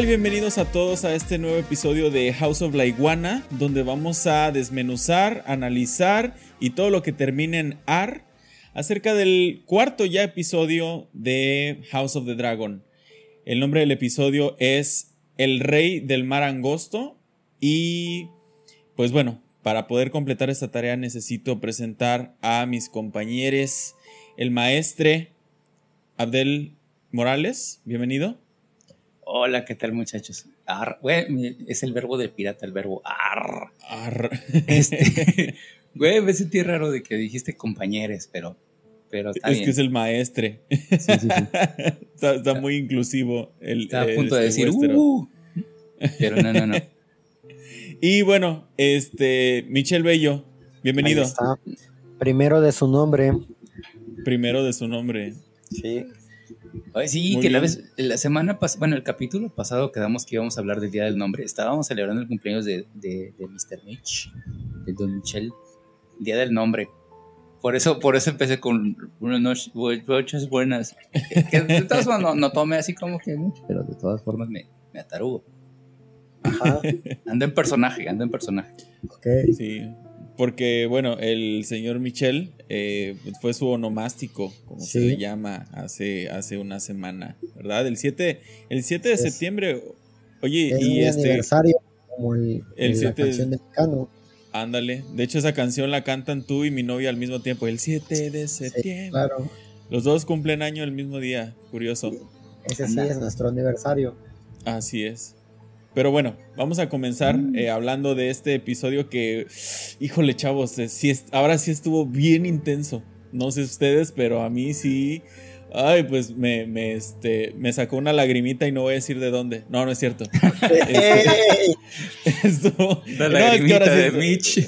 Bienvenidos a todos a este nuevo episodio de House of la Iguana, donde vamos a desmenuzar, analizar y todo lo que termine en AR acerca del cuarto ya episodio de House of the Dragon. El nombre del episodio es El Rey del Mar Angosto y pues bueno, para poder completar esta tarea necesito presentar a mis compañeros, el maestre Abdel Morales, bienvenido. Hola, ¿qué tal muchachos? Ar, güey, es el verbo del pirata, el verbo ar. Ar. Este, güey, me sentí raro de que dijiste compañeros, pero, pero está es bien. que es el maestre. Sí, sí, sí. está, está muy inclusivo. El, Estaba a punto de este decir, uh, pero no, no, no. Y bueno, este, Michel Bello, bienvenido. Ahí está. Primero de su nombre. Primero de su nombre. Sí. Sí, Muy que la, vez, la semana pasada, bueno, el capítulo pasado quedamos que íbamos a hablar del Día del Nombre. Estábamos celebrando el cumpleaños de, de, de Mr. Mitch, de Don Michel. Día del Nombre. Por eso, por eso empecé con unas noches, noches buenas. Que, que de todas formas no, no tomé así como que mucho, pero de todas formas me, me atarugo. Ajá. Ando en personaje, ando en personaje. Ok. Sí. Porque, bueno, el señor Michel eh, fue su onomástico, como se le llama, hace, hace una semana, ¿verdad? El 7, el 7 de Es- septiembre. Oye, Es y mi este. aniversario, como el, el la siete- canción de Mecano. Ándale. De hecho, esa canción la cantan tú y mi novia al mismo tiempo. El 7 de septiembre. Claro. Los dos cumplen año el mismo día. Curioso. Ese sí es nuestro aniversario. Así es. Pero bueno, vamos a comenzar Mm. eh, hablando de este episodio que, híjole chavos, eh, sí es- ahora sí estuvo bien intenso. No sé ustedes, pero a mí sí, ay, pues me, me, este, me sacó una lagrimita y no voy a decir de dónde. No, no es cierto. ¡Ey! Estuvo, La no, es que ahora lagrimita sí de estuvo- Mitch.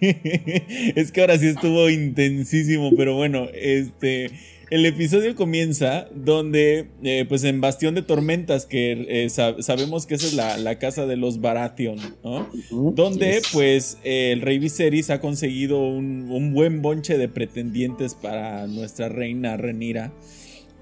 es que ahora sí estuvo intensísimo, pero bueno, este, el episodio comienza donde, eh, pues en Bastión de Tormentas, que eh, sab- sabemos que esa es la, la casa de los Baratheon, ¿no? Donde, Yes. pues, eh, el rey Viserys ha conseguido un, un buen bonche de pretendientes para nuestra reina Renira.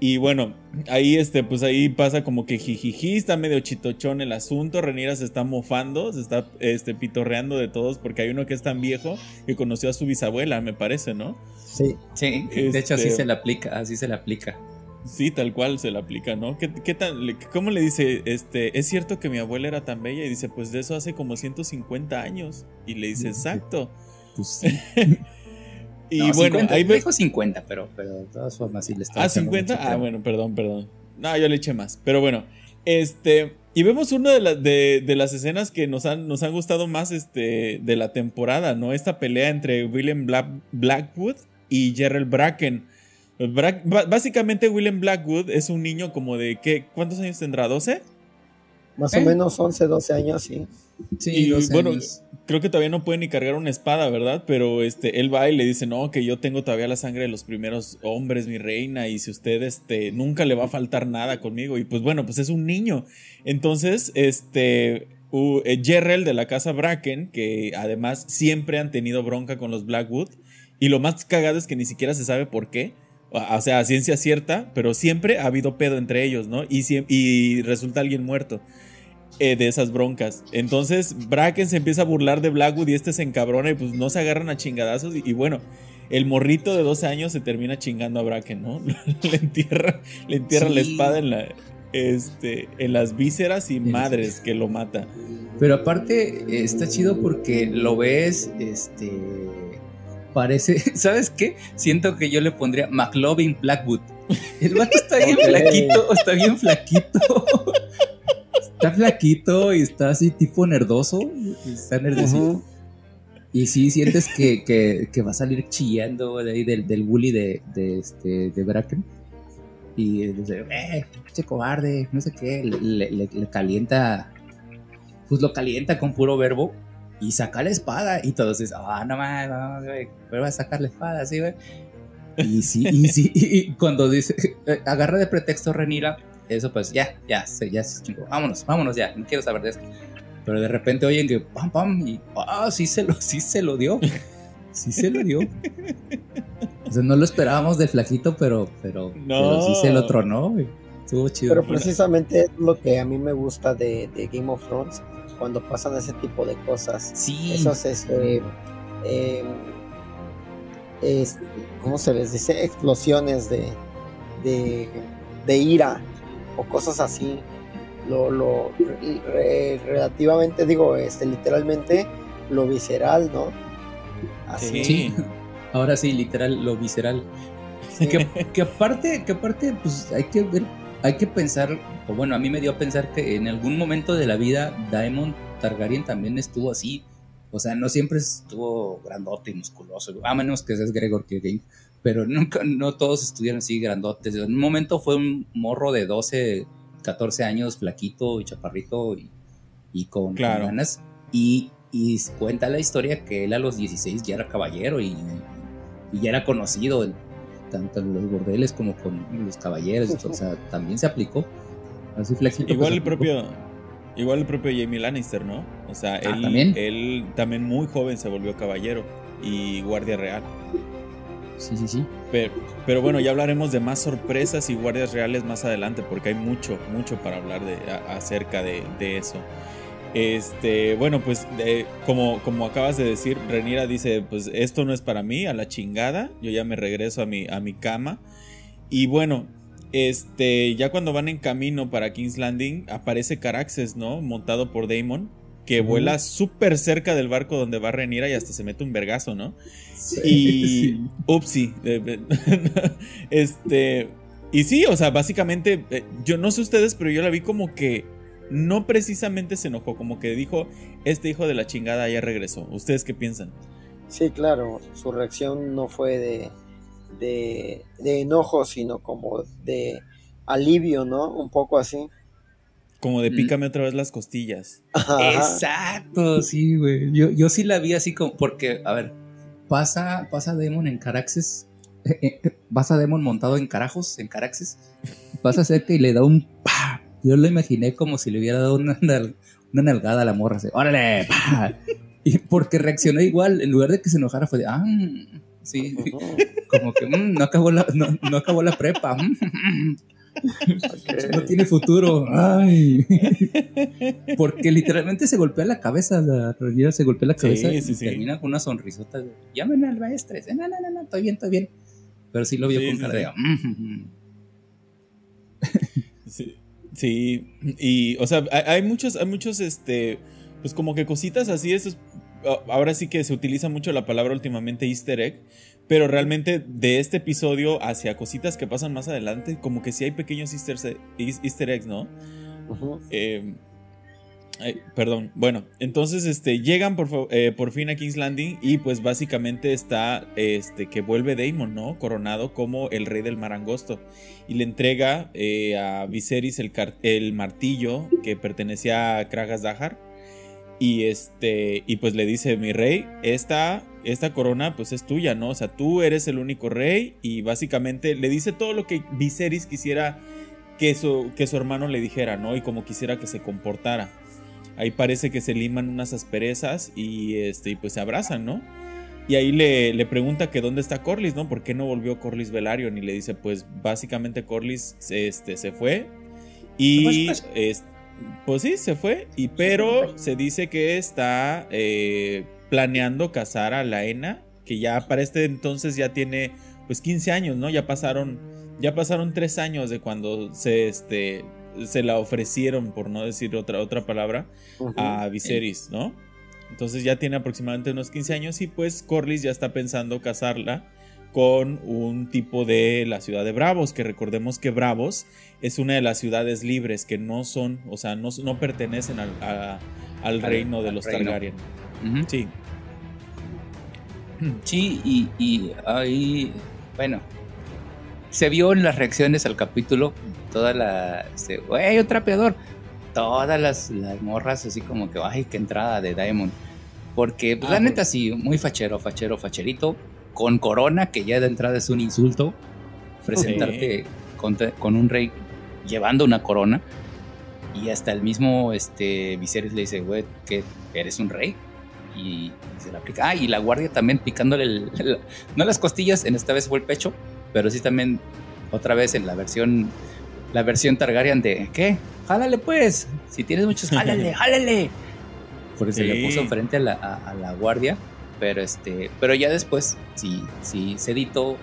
Y bueno, ahí este, pues ahí pasa como que jijiji, está medio chitochón el asunto. Renira se está mofando, se está este, pitorreando de todos porque hay uno que es tan viejo que conoció a su bisabuela, me parece, ¿no? Sí. Sí, de hecho así Este- se le aplica, así se le aplica. Sí, tal cual se le aplica, ¿no? ¿Qué, qué tan, le- ¿Cómo le dice? Este, ¿Es cierto que mi abuela era tan bella? Y dice, pues de eso hace como 150 años. Y le dice, exacto. Pues sí. Y No, bueno, 50, ahí ve... dijo 50, pero, pero de todas formas sí le está Ah, echando 50. mucho, Ah, bueno, perdón, perdón. No, yo le eché más. Pero bueno, este. Y vemos una de, las de, de las escenas que nos han, nos han gustado más este, de la temporada, ¿no? Esta pelea entre William Black- Blackwood y Gerald Bracken. Bra- básicamente, William Blackwood es un niño como de. ¿qué? ¿Cuántos años tendrá? ¿12? Más ¿Eh? o menos 11, 12 años, sí. Sí, Y, 12 bueno, años. Creo que todavía no puede ni cargar una espada, ¿verdad? Pero este, él va y le dice, no, que yo tengo todavía la sangre de los primeros hombres, mi reina, y si usted, este, nunca le va a faltar nada conmigo. Y pues bueno, pues es un niño. Entonces, este, u- eh, Gerald de la casa Bracken, que además siempre han tenido bronca con los Blackwood, y lo más cagado es que ni siquiera se sabe por qué. O sea, a ciencia cierta, pero siempre ha habido pedo entre ellos, ¿no? Y, y resulta alguien muerto eh, de esas broncas. Entonces Bracken se empieza a burlar de Blackwood y este se encabrona y pues no se agarran a chingadazos. Y, y bueno, el morrito de 12 años se termina chingando a Bracken, ¿no? le entierra, le entierra la espada en, la, este, en las vísceras y madres que lo mata. Pero aparte eh, está chido porque lo ves, este, parece, ¿sabes qué? Siento que yo le pondría McLovin Blackwood. El vato está bien flaquito, está bien flaquito. Está flaquito y está así tipo nerdoso. Está nerdecito. Ujú. Y sí sientes que, que, que va a salir chillando de ahí del, del bully de, de, este, de Bracken. Y dice, eh, pinche cobarde, no sé qué. Le, le- le- le calienta, pues lo calienta con puro verbo. Y saca la espada. Y todos dicen, ah, no más, no, güey, pero va a sacar la espada, así, güey. Y sí, y sí, y, cuando dice, agarra de pretexto Renira, eso pues ya, ya, ya se chingó. Vámonos, vámonos ya, no quiero saber de esto. Pero de repente oyen que pam, pam, y ah, sí se lo, sí se lo dio. Sí se lo dio. O sea, no lo esperábamos de flaquito, pero, pero, No. pero sí se lo tronó, güey. estuvo chido. Pero precisamente es lo que a mí me gusta de, de Game of Thrones, cuando pasan ese tipo de cosas. Sí. Esos, este, eh, es- ¿cómo se les dice? Explosiones de, de, de ira o cosas así. Lo, lo re- relativamente, digo, este, literalmente lo visceral, ¿no? Así. Sí. Ahora sí, literal, lo visceral. sí. Que, que aparte, que aparte, pues hay que ver, hay que pensar, o bueno, a mí me dio a pensar que en algún momento de la vida Daemon Targaryen también estuvo así. O sea, no siempre estuvo grandote y musculoso, a menos que seas Gregor Clegane, pero nunca, no todos estuvieron así grandotes. En un momento fue un morro de 12, 14 años, flaquito y chaparrito y, y con, Claro. ganas. Y, y cuenta la historia que él a los 16 ya era caballero y, y ya era conocido en, tanto en los bordeles como con los caballeros. O sea, también se aplicó. Así flaquito. Igual el propio. Igual el propio Jamie Lannister, ¿no? O sea, Ah, él, ¿también? él también muy joven se volvió caballero y guardia real. Sí, sí, sí. Pero, bueno, ya hablaremos de más sorpresas y guardias reales más adelante, porque hay mucho, mucho para hablar acerca de, eso. Este, bueno, pues como, como acabas de decir, Renira dice, pues esto no es para mí, a la chingada, yo ya me regreso a mi, a mi cama. Y bueno, este, ya cuando van en camino para King's Landing, aparece Caraxes, ¿no? Montado por Daemon, que vuela súper cerca del barco donde va Renira y hasta se mete un vergazo, ¿no? Sí. Y. Upsi. eh, eh, este. Y sí, o sea, básicamente, eh, yo no sé ustedes, pero yo la vi como que no precisamente se enojó, como que dijo, este hijo de la chingada ya regresó. ¿Ustedes qué piensan? Sí, claro, su reacción no fue de, de, de enojo, sino como de alivio, ¿no? Un poco así. Como de Mm. pícame otra vez las costillas. Ajá. Exacto, sí, güey. Yo, yo sí la vi así como, porque, a ver, pasa, pasa Demon en Caraxes, eh, eh, pasa Demon montado en carajos, en Caraxes, pasa cerca y le da un pa. Yo lo imaginé como si le hubiera dado una, nal- una nalgada a la morra, así, órale, pa. Y porque reaccionó igual, en lugar de que se enojara fue de, ah, mm", sí, como que "Mm, no, acabó la, no, no acabó la prepa, mm, No tiene futuro. Ay. Porque literalmente se golpea la cabeza, la Rhaenyra se golpea la Sí, cabeza y sí, sí. termina con una sonrisota. de, Llamen al maestro. No, no, no, no, estoy bien, estoy bien. Pero sí lo vio Sí, con sí, cara sí. "Mm, Sí, sí, y o sea, hay, muchos, hay muchos, este, pues como que cositas así, ahora sí que se utiliza mucho la palabra últimamente easter egg, pero realmente de este episodio hacia cositas que pasan más adelante, como que sí hay pequeños easter, eggs, ¿no? Eh, ay, perdón. Bueno, entonces este, llegan por, eh, por fin a King's Landing y pues básicamente está este, que vuelve Daemon, ¿no? Coronado como el rey del mar angosto. Y le entrega eh, a Viserys el, el martillo que pertenecía a Kragas Dahar. Y este, y pues le dice, mi rey, esta, esta corona pues es tuya, ¿no? O sea, tú eres el único rey. Y básicamente le dice todo lo que Viserys quisiera que su, que su hermano le dijera, ¿no? Y como quisiera que se comportara. Ahí parece que se liman unas asperezas y, este, y pues se abrazan, ¿no? Y ahí le, le pregunta que dónde está Corlys, ¿no? ¿Por qué no volvió Corlys Velaryon? Y le dice, pues básicamente Corlys este, se fue. Y ¿Se fue es- pues sí, se fue. Y pero se dice que está eh, planeando casar a Laena, que ya para este entonces ya tiene pues 15 años, ¿no? Ya pasaron, ya pasaron 3 años de cuando se, este, se la ofrecieron, por no decir otra, otra palabra, a Viserys, ¿no? Entonces ya tiene aproximadamente unos 15 años y pues Corlys ya está pensando casarla con un tipo de la ciudad de Bravos, que recordemos que Bravos es una de las ciudades libres que no son, o sea, no, no pertenecen al, a- al Al- reino de los reino. Targaryen. Sí. Sí, y, y ahí, bueno, se vio en las reacciones al capítulo, toda la, este, güey, un trapeador, todas las, las morras así como que, ay, qué entrada de Diamond. Porque, pues, Ah, la neta, sí, muy fachero, fachero, facherito, con corona, que ya de entrada es un insulto, presentarte con, un rey llevando una corona, y hasta el mismo, este, Viserys le dice, güey, que eres un rey, y se la aplica. Ah, y la guardia también picándole, el- el- no las costillas, en esta vez fue el pecho, pero sí también otra vez en la versión la versión Targaryen de ¿qué? Jálale pues. Si tienes muchos, jálale, jálale. Porque se le puso frente a la, a, la, guardia. Pero este. Pero ya después, sí, sí se editó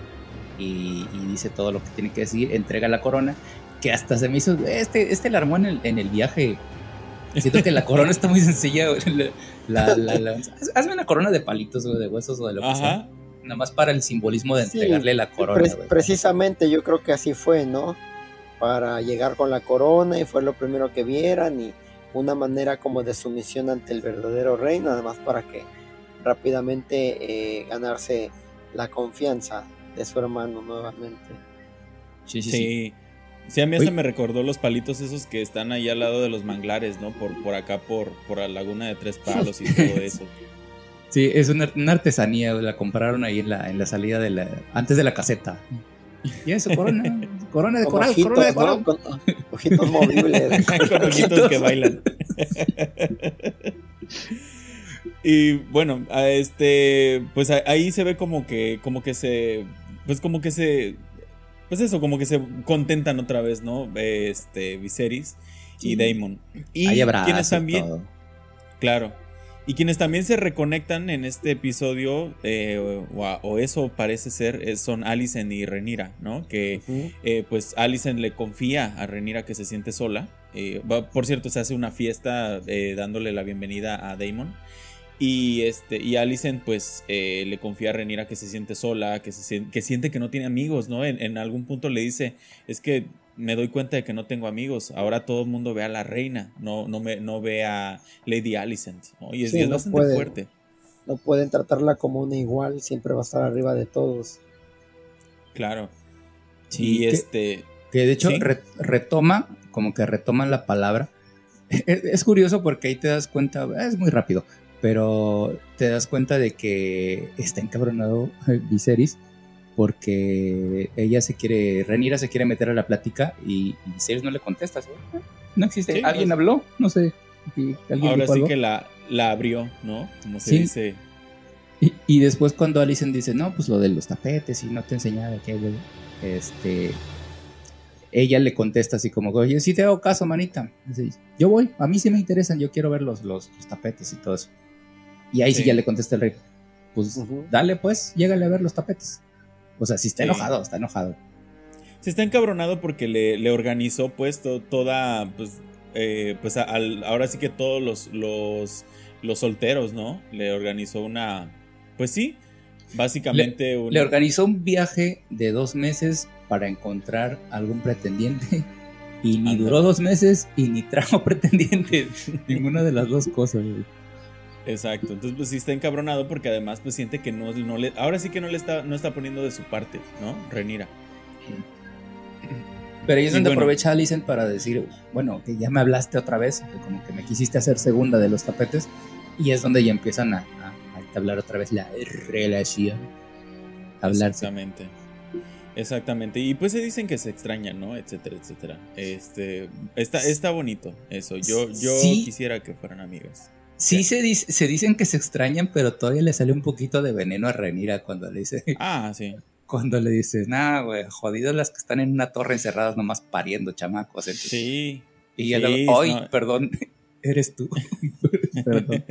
y, dice todo lo que tiene que decir, entrega la corona. Que hasta se me hizo. Este, este la armó en el, en el viaje. Siento que la corona está muy sencilla. La, hazme una corona de palitos o de huesos o de lo que sea. Nada más para el simbolismo de entregarle la corona. precisamente yo creo que así fue, ¿no? para llegar con la corona y fue lo primero que vieran y una manera como de sumisión ante el verdadero rey, nada más para que rápidamente eh, ganarse la confianza de su hermano nuevamente. Sí, sí, sí. sí. a mí hasta me recordó los palitos esos que están ahí al lado de los manglares, ¿no? Por, por acá, por, por la laguna de Tres Palos y todo eso. Sí, es una, artesanía, la compraron ahí en la, en la salida de la, antes de la caseta. Y eso, corona, corona de coral, corona de coral. Con, ojitos movibles. con ojitos que bailan. Y bueno, este, pues ahí se ve como que, como que se, pues como que se, pues eso, como que se contentan otra vez, ¿no? Este, Viserys y Daemon. Y quienes también, claro, y quienes también se reconectan en este episodio, eh, o, eso parece ser, son Alicent y Renira, ¿no? Que eh, pues Alicent le confía a Renira que se siente sola. Eh, por cierto, se hace una fiesta dándole la bienvenida a Damon. Y, este, y Alicent pues le confía a Renira que se siente sola, que, se, que siente que no tiene amigos, ¿no? En, en algún punto le dice, es que me doy cuenta de que no tengo amigos. Ahora todo el mundo ve a la reina, no, no, me, no ve a Lady Alicent. Y es, bastante fuerte. No pueden tratarla como una igual, siempre va a estar arriba de todos. Claro. Sí, y este. Que de hecho retoma, como que retoma la palabra. Es, curioso porque ahí te das cuenta, es muy rápido, pero te das cuenta de que está encabronado Viserys porque ella se quiere, Renira se quiere meter a la plática y, y no le contesta. No existe. ¿Alguien habló? No sé. Ahora sí que la, la abrió, ¿no? Como se dice. Y, después cuando Alicent dice, no, pues lo de los tapetes y no te enseñaba de qué, este, ella le contesta así como, oye, sí te hago caso, manita. yo voy, a mí sí me interesan, yo quiero ver los, los, tapetes y todo eso. Y ahí sí. ya le contesta el rey, pues dale pues, llégale a ver los tapetes. O sea, si está enojado, está enojado. Se está encabronado porque le, organizó pues toda, pues, eh, pues ahora sí que todos los, los, los solteros, ¿no? Le organizó una, pues sí, básicamente... Le, le organizó un viaje de dos meses para encontrar algún pretendiente. Y ni duró dos meses y ni trajo pretendiente. Ninguna de las dos cosas. Exacto, entonces pues sí está encabronado porque además pues siente que no, no le, ahora sí que no le está, no está poniendo de su parte, ¿no? Renira. Pero ahí es donde aprovecha Alicent para decir, bueno, que ya me hablaste otra vez, como que me quisiste hacer segunda de los tapetes, y es donde ya empiezan a, hablar otra vez la relación. Hablarse. Exactamente. Exactamente. Y pues se dicen que se extrañan, ¿no? Etcétera, etcétera. Este, está, está bonito eso. Yo, yo quisiera que fueran amigas. Sí se, dice, se dicen que se extrañan, pero todavía le sale un poquito de veneno a Renira cuando le dice. Ah, sí. Cuando le dices, nah, güey, jodidos las que están en una torre encerradas nomás pariendo chamacos. sí. Y ella le ay, perdón, eres tú. perdón.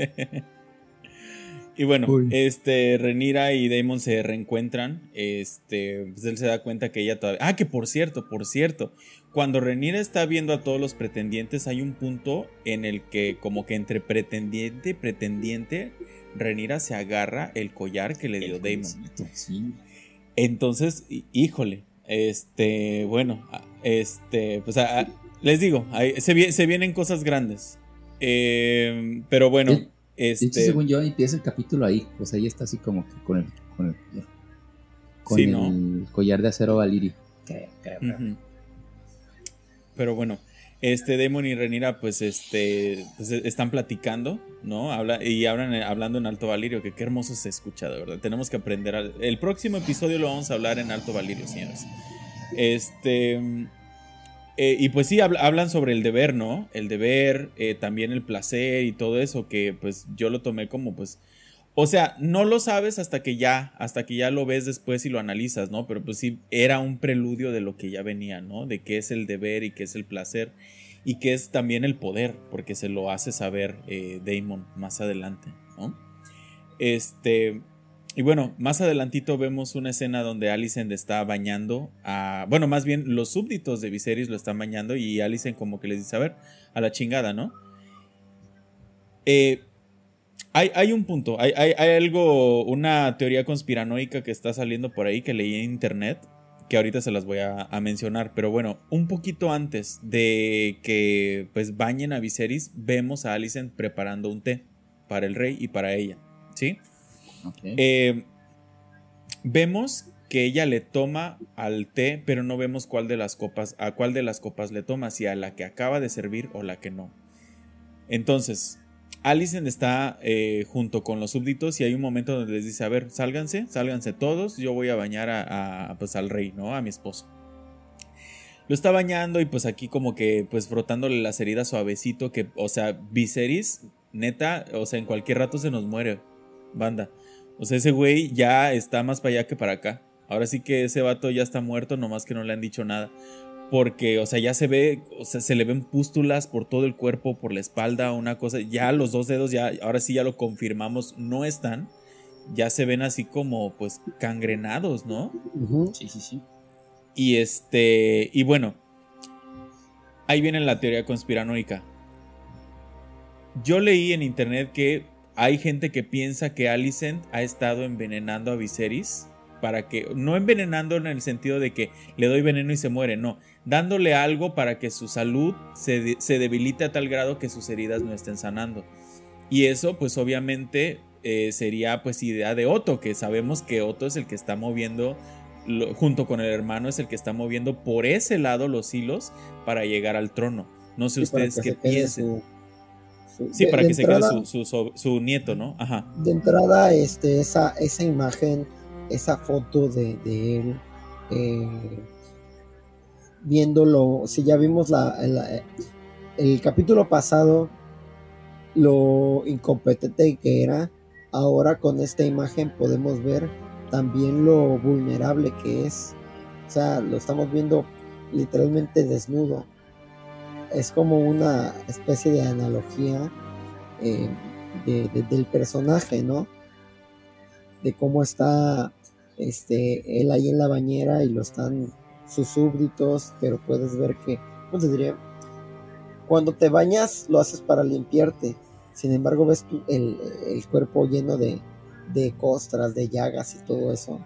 Y bueno, este Renira y Damon se reencuentran. Este, pues él se da cuenta que ella todavía. Ah, que por cierto, por cierto, cuando Renira está viendo a todos los pretendientes, hay un punto en el que, como que entre pretendiente y pretendiente, Renira se agarra el collar que le dio Damon. Entonces, híjole, este, bueno, este, pues les digo, se, se, vienen cosas grandes. Eh, pero bueno. Este... según yo, empieza el capítulo ahí. Pues ahí está así como que con el, con el, con el collar de acero Valirio. Pero bueno, este Demon y Renira, pues este pues, están platicando, ¿no? Habla, y hablan hablando en Alto Valirio, que qué hermoso se escucha, de verdad. Tenemos que aprender. el próximo episodio lo vamos a hablar en Alto Valirio, señores. Este. Eh, y pues sí, hablan sobre el deber, ¿no? El deber, eh, también el placer y todo eso, que pues yo lo tomé como pues O sea, no lo sabes hasta que ya, hasta que ya lo ves después y lo analizas, ¿no? Pero pues sí, era un preludio de lo que ya venía, ¿no? De qué es el deber y qué es el placer y qué es también el poder, porque se lo hace saber eh, Damon más adelante, ¿no? Este, y bueno, más adelantito vemos una escena donde Alicent está bañando a, bueno, más bien los súbditos de Viserys lo están bañando y Alicent como que les dice, a ver, a la chingada, ¿no? Eh, hay, un punto, hay, algo, una teoría conspiranoica que está saliendo por ahí que leí en internet, que ahorita se las voy a, mencionar, pero bueno, un poquito antes de que pues bañen a Viserys, vemos a Alicent preparando un té para el rey y para ella, ¿sí? Eh, vemos que ella le toma al té, pero no vemos cuál de las copas, a cuál de las copas le toma, si a la que acaba de servir o la que no. Entonces, Alicent está eh, junto con los súbditos y hay un momento donde les dice, a ver, sálganse, sálganse todos, yo voy a bañar a, pues, al rey, ¿no? A mi esposo. Lo está bañando y pues aquí como que pues frotándole las heridas suavecito que, o sea, Viserys, neta, o sea, en cualquier rato se nos muere, banda. O sea, ese güey ya está más para allá que para acá. Ahora sí que ese vato ya está muerto, nomás que no le han dicho nada porque, o sea, ya se ve, o sea, se le ven pústulas por todo el cuerpo, por la espalda, una cosa, ya los dos dedos, ya, ahora sí ya lo confirmamos, no están, ya se ven así como, pues, cangrenados, ¿no? Sí, sí, sí. Y este, y bueno, ahí viene la teoría conspiranoica. Yo leí en internet que hay gente que piensa que Alicent ha estado envenenando a Viserys para que, no envenenando en el sentido de que le doy veneno y se muere, no, dándole algo para que su salud se, debilite a tal grado que sus heridas no estén sanando. Y eso pues obviamente eh, sería pues idea de Otto, que sabemos que Otto es el que está moviendo, junto con el hermano, es el que está moviendo por ese lado los hilos para llegar al trono. No sé ustedes qué piensen. Sí, para que se quede su, nieto, ¿no? Ajá. De entrada, este, esa, esa imagen, esa foto de, él, eh, viéndolo, si ya vimos la, el capítulo pasado, lo incompetente que era, ahora con esta imagen podemos ver también lo vulnerable que es. O sea, lo estamos viendo literalmente desnudo. Es como una especie de analogía eh, del personaje, ¿no? De cómo está este, él ahí en la bañera y lo están sus súbditos, pero puedes ver que, ¿cómo te diría? Cuando te bañas lo haces para limpiarte, sin embargo ves el, cuerpo lleno de, de costras, de llagas y todo eso,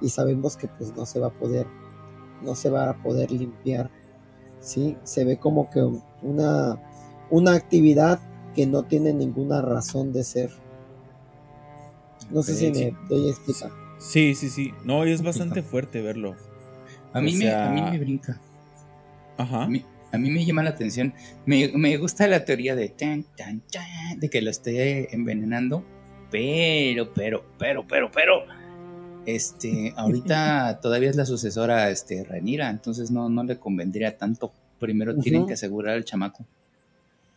y sabemos que pues no se va a poder, no se va a poder limpiar, ¿sí? Se ve como que una, una actividad que no tiene ninguna razón de ser. No sé si me doy a explicar. Sí, sí, sí. No, es bastante fuerte verlo. A mí, me, a mí me brinca. Ajá. A mí, me llama la atención. Me, gusta la teoría de tan, tan, tan, de que lo esté envenenando. Pero, pero, pero, pero, pero. Este, ahorita todavía es la sucesora, este, Renira, entonces no, no le convendría tanto. Primero tienen que asegurar al chamaco.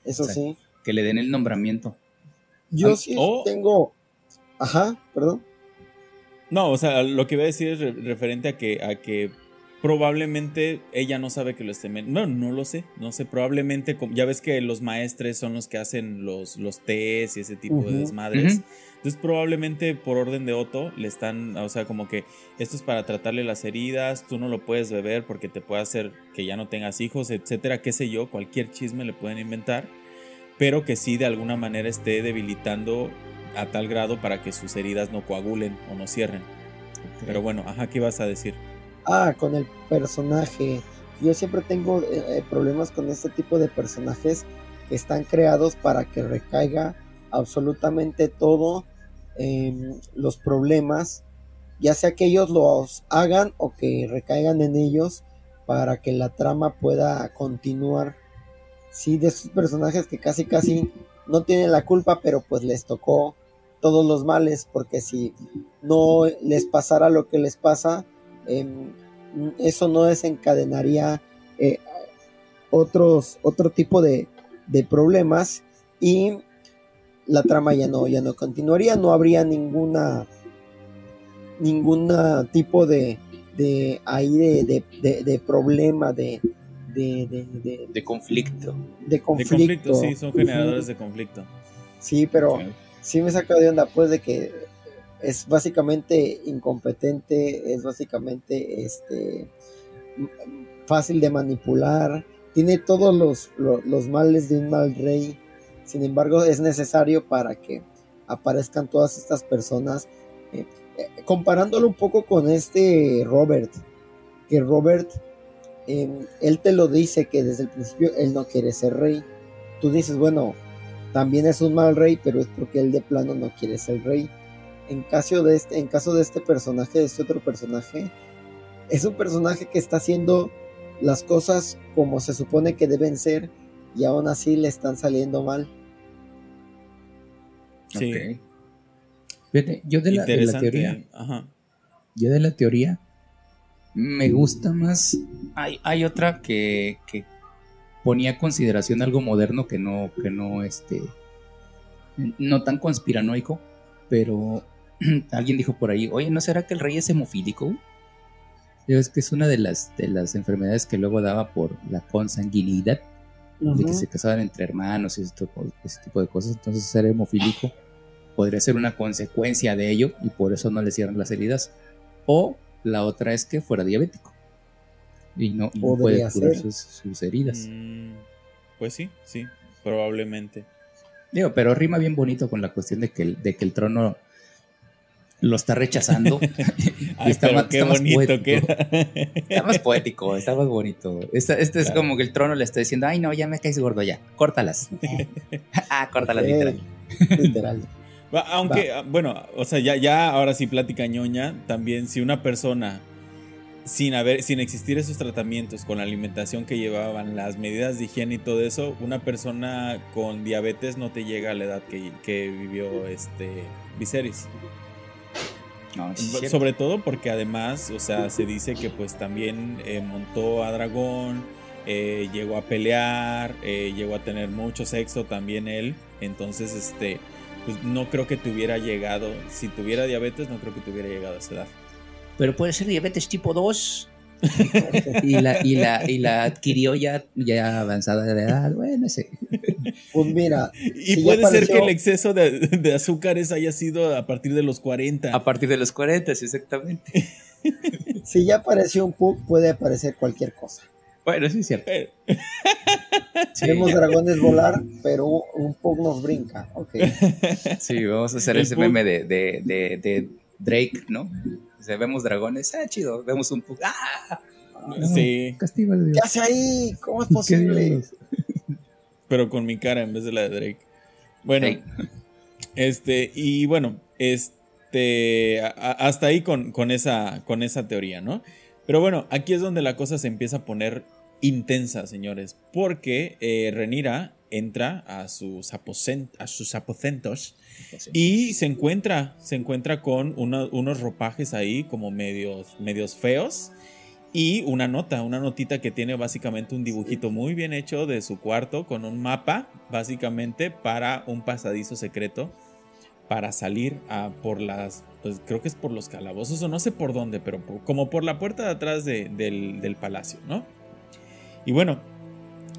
Eso sí. Que le den el nombramiento. Yo sí oh. tengo. Ajá, perdón. No, o sea, lo que iba a decir es referente a que, a que probablemente ella no sabe que lo esté no no lo sé no sé probablemente ya ves que los maestres son los que hacen los los tés y ese tipo de desmadres. entonces probablemente por orden de Otto le están o sea como que esto es para tratarle las heridas tú no lo puedes beber porque te puede hacer que ya no tengas hijos etcétera qué sé yo cualquier chisme le pueden inventar pero que sí de alguna manera esté debilitando a tal grado para que sus heridas no coagulen o no cierren. Pero bueno ajá qué ibas a decir ah, con el personaje. Yo siempre tengo eh, eh, problemas con este tipo de personajes que están creados para que recaiga absolutamente todo los problemas, ya sea que ellos los hagan o que recaigan en ellos para que la trama pueda continuar. Sí, de esos personajes que casi casi no tienen la culpa, pero pues les tocó todos los males, porque si no les pasara lo que les pasa, Eso no desencadenaría eh, otros, otro tipo de, problemas y la trama ya no, ya no continuaría, no habría ninguna ningún tipo de, de ahí de, de, de, problema de, de, conflicto. De conflicto. sí, son generadores de conflicto. Sí, pero sí me saca de onda, pues, de que es básicamente incompetente, es básicamente este fácil de manipular, tiene todos los, los, males de un mal rey, sin embargo es necesario para que aparezcan todas estas personas, eh, eh, comparándolo un poco con este Robert, que Robert, em, él te lo dice que desde el principio él no quiere ser rey, tú dices, bueno, también es un mal rey, pero es porque él de plano no quiere ser rey. En caso de este, en caso de este personaje, de este otro personaje, es un personaje que está haciendo las cosas como se supone que deben ser y aún así le están saliendo mal. Sí. yo de la, teoría. Yo de la teoría me gusta más. Hay, hay otra que, que ponía consideración algo moderno que no, que no, este, no tan conspiranoico, pero alguien dijo por ahí, oye, ¿no será que el rey es hemofílico? Es que es una de las, de las enfermedades que luego daba por la consanguinidad, de que se casaban entre hermanos y ese tipo, de cosas. Entonces ser hemofílico podría ser una consecuencia de ello y por eso no le cierran las heridas. O la otra es que fuera diabético y no, puede curar sus, heridas. Mm, pues sí, sí, probablemente. Digo, pero rima bien bonito con la cuestión de que, de que el trono lo está rechazando. y está, más, qué bonito está más poético, está más bonito. Este, es como que el trono le está diciendo, ay no, ya me caes gordo ya, córtalas. ah, córtalas literal. literal. Aunque, bueno, o sea, ya, ya ahora sí plática ñoña, también si una persona sin haber, sin existir esos tratamientos con la alimentación que llevaban, las medidas de higiene y todo eso, una persona con diabetes no te llega a la edad que, vivió este Viserys. Sobre todo porque además, o sea, se dice que pues también eh, montó a dragón, eh, llegó a pelear, eh, llegó a tener mucho sexo también él. Entonces, este, pues no creo que tuviera llegado, si tuviera diabetes, no creo que tuviera llegado a esa edad pero puede ser diabetes tipo 2. y, la, y, la, y la adquirió ya, ya avanzada de edad, bueno, sí. Pues mira. Y puede ser que el exceso de, de, azúcares haya sido a partir de los 40. A partir de los 40, sí, exactamente. si ya apareció un Pug, puede aparecer cualquier cosa. Bueno, sí, es cierto. Vemos dragones volar, pero un Pug nos brinca. Okay. Sí, vamos a hacer ese meme de, de, de Drake, ¿no? Vemos dragones, ah, chido, vemos un ¡ah! sí. Castigo ¿Qué hace ahí? ¿Cómo es posible? Pero con mi cara en vez de la de Drake. Bueno, este, y bueno, este, hasta ahí con, con, esa, con esa teoría, ¿no? Pero bueno, aquí es donde la cosa se empieza a poner intensa, señores, porque eh, Renira entra a sus, a sus aposentos y se encuentra, se encuentra con unos ropajes ahí como medios, medios feos y una nota, una notita que tiene básicamente un dibujito muy bien hecho de su cuarto con un mapa básicamente para un pasadizo secreto para salir a por las, pues creo que es por los calabozos o no sé por dónde, pero como por la puerta de atrás del, del palacio, ¿no? Y bueno,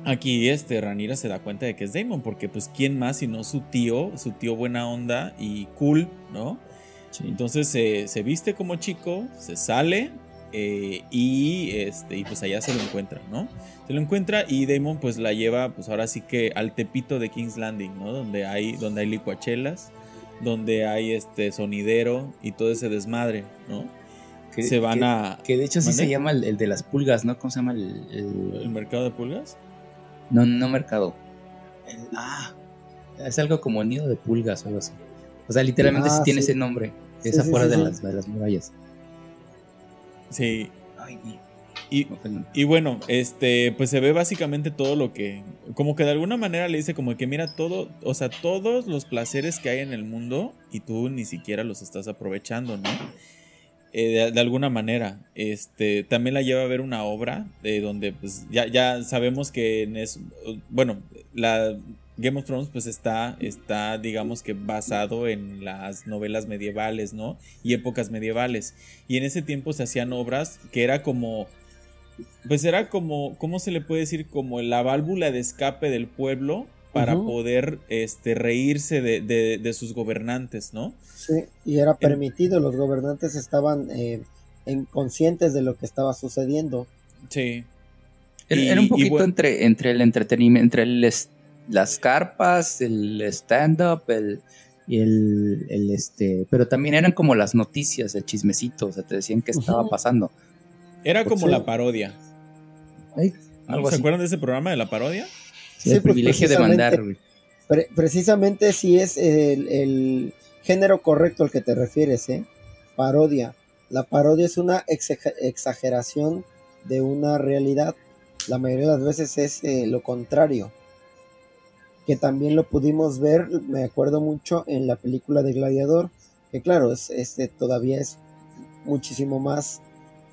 Aquí este Ranira se da cuenta de que es Damon, porque pues quién más sino su tío, su tío buena onda y cool, ¿no? Entonces se viste como chico, se sale eh, y, este, y pues allá se lo encuentra, ¿no? Se lo encuentra y Damon pues la lleva pues ahora sí que al tepito de King's Landing, ¿no? Donde hay, donde hay licuachelas, donde hay este sonidero y todo ese desmadre, ¿no? Que, se van a... Que de hecho sí se llama el, de las pulgas, ¿no? ¿Cómo se llama el, el mercado de pulgas? No, no mercado. ah, es algo como nido de pulgas o algo así. O sea, literalmente ah, sí tiene ese nombre. Es afuera de, las, de las murallas. Sí. y, y, bueno, este, pues se ve básicamente todo lo que, como que de alguna manera le dice como que mira todo, o sea, todos los placeres que hay en el mundo y tú ni siquiera los estás aprovechando, ¿no? Eh, de, alguna manera. Este, también la lleva a ver una obra de donde pues, ya, ya sabemos que en es, bueno, la, Game of Thrones pues está, está digamos que basado en las novelas medievales, ¿no? Y épocas medievales. Y en ese tiempo se hacían obras que era como, pues era como, ¿cómo se le puede decir? Como la válvula de escape del pueblo para poder este, reírse de, sus gobernantes, ¿no? Sí, y era permitido, los gobernantes estaban eh, conscientes de lo que estaba sucediendo. Sí. Era, un poquito entre, entre el entretenimiento, entre las carpas, el stand-up, el, y el, este, pero también eran como las noticias, el chismecito, o sea, te decían qué estaba pasando. Era como la parodia. ¿Se acuerdan de ese programa de la parodia? Sí, el pues, privilegio de mandar. precisamente si es el, género correcto al que te refieres, ¿eh? Parodia. La parodia es una exageración de una realidad. La mayoría de las veces es eh, lo contrario. Que también lo pudimos ver, me acuerdo mucho, en la película de Gladiador. Que claro, es, este todavía es muchísimo más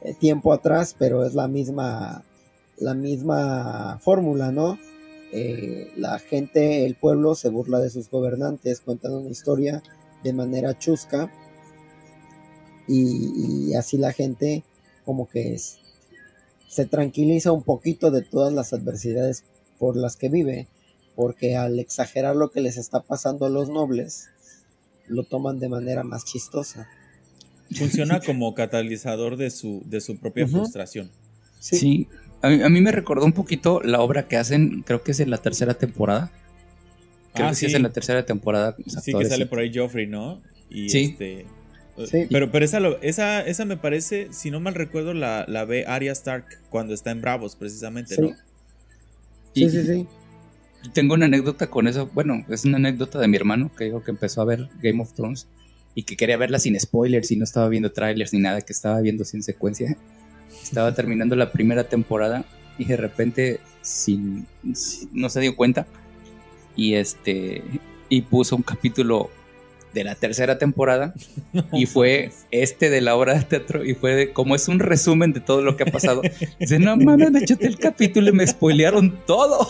eh, tiempo atrás, pero es la misma, la misma fórmula, ¿no? Eh, la gente, el pueblo se burla de sus gobernantes, cuentan una historia de manera chusca y, así la gente como que es, se tranquiliza un poquito de todas las adversidades por las que vive, porque al exagerar lo que les está pasando a los nobles, lo toman de manera más chistosa. Funciona como catalizador de su, de su propia frustración. sí, a mí, me recordó un poquito la obra que hacen, creo que es en la tercera temporada. Creo ah, que sí. es en la tercera temporada. Sí, que sale por ahí Joffrey, ¿no? Y sí. Este, sí. Pero, pero esa, esa, esa me parece, si no mal recuerdo, la, la ve Arya Stark cuando está en Bravos, precisamente, ¿no? Sí, sí, sí. tengo una anécdota con eso. Bueno, es una anécdota de mi hermano que dijo que empezó a ver Game of Thrones y que quería verla sin spoilers y no estaba viendo trailers ni nada, que estaba viendo sin secuencia estaba terminando la primera temporada y de repente sin, no se dio cuenta y este y puso un capítulo de la tercera temporada y fue este de la obra de teatro y fue de, como es un resumen de todo lo que ha pasado. Dice, no mames, me eché el capítulo y me spoilearon todo.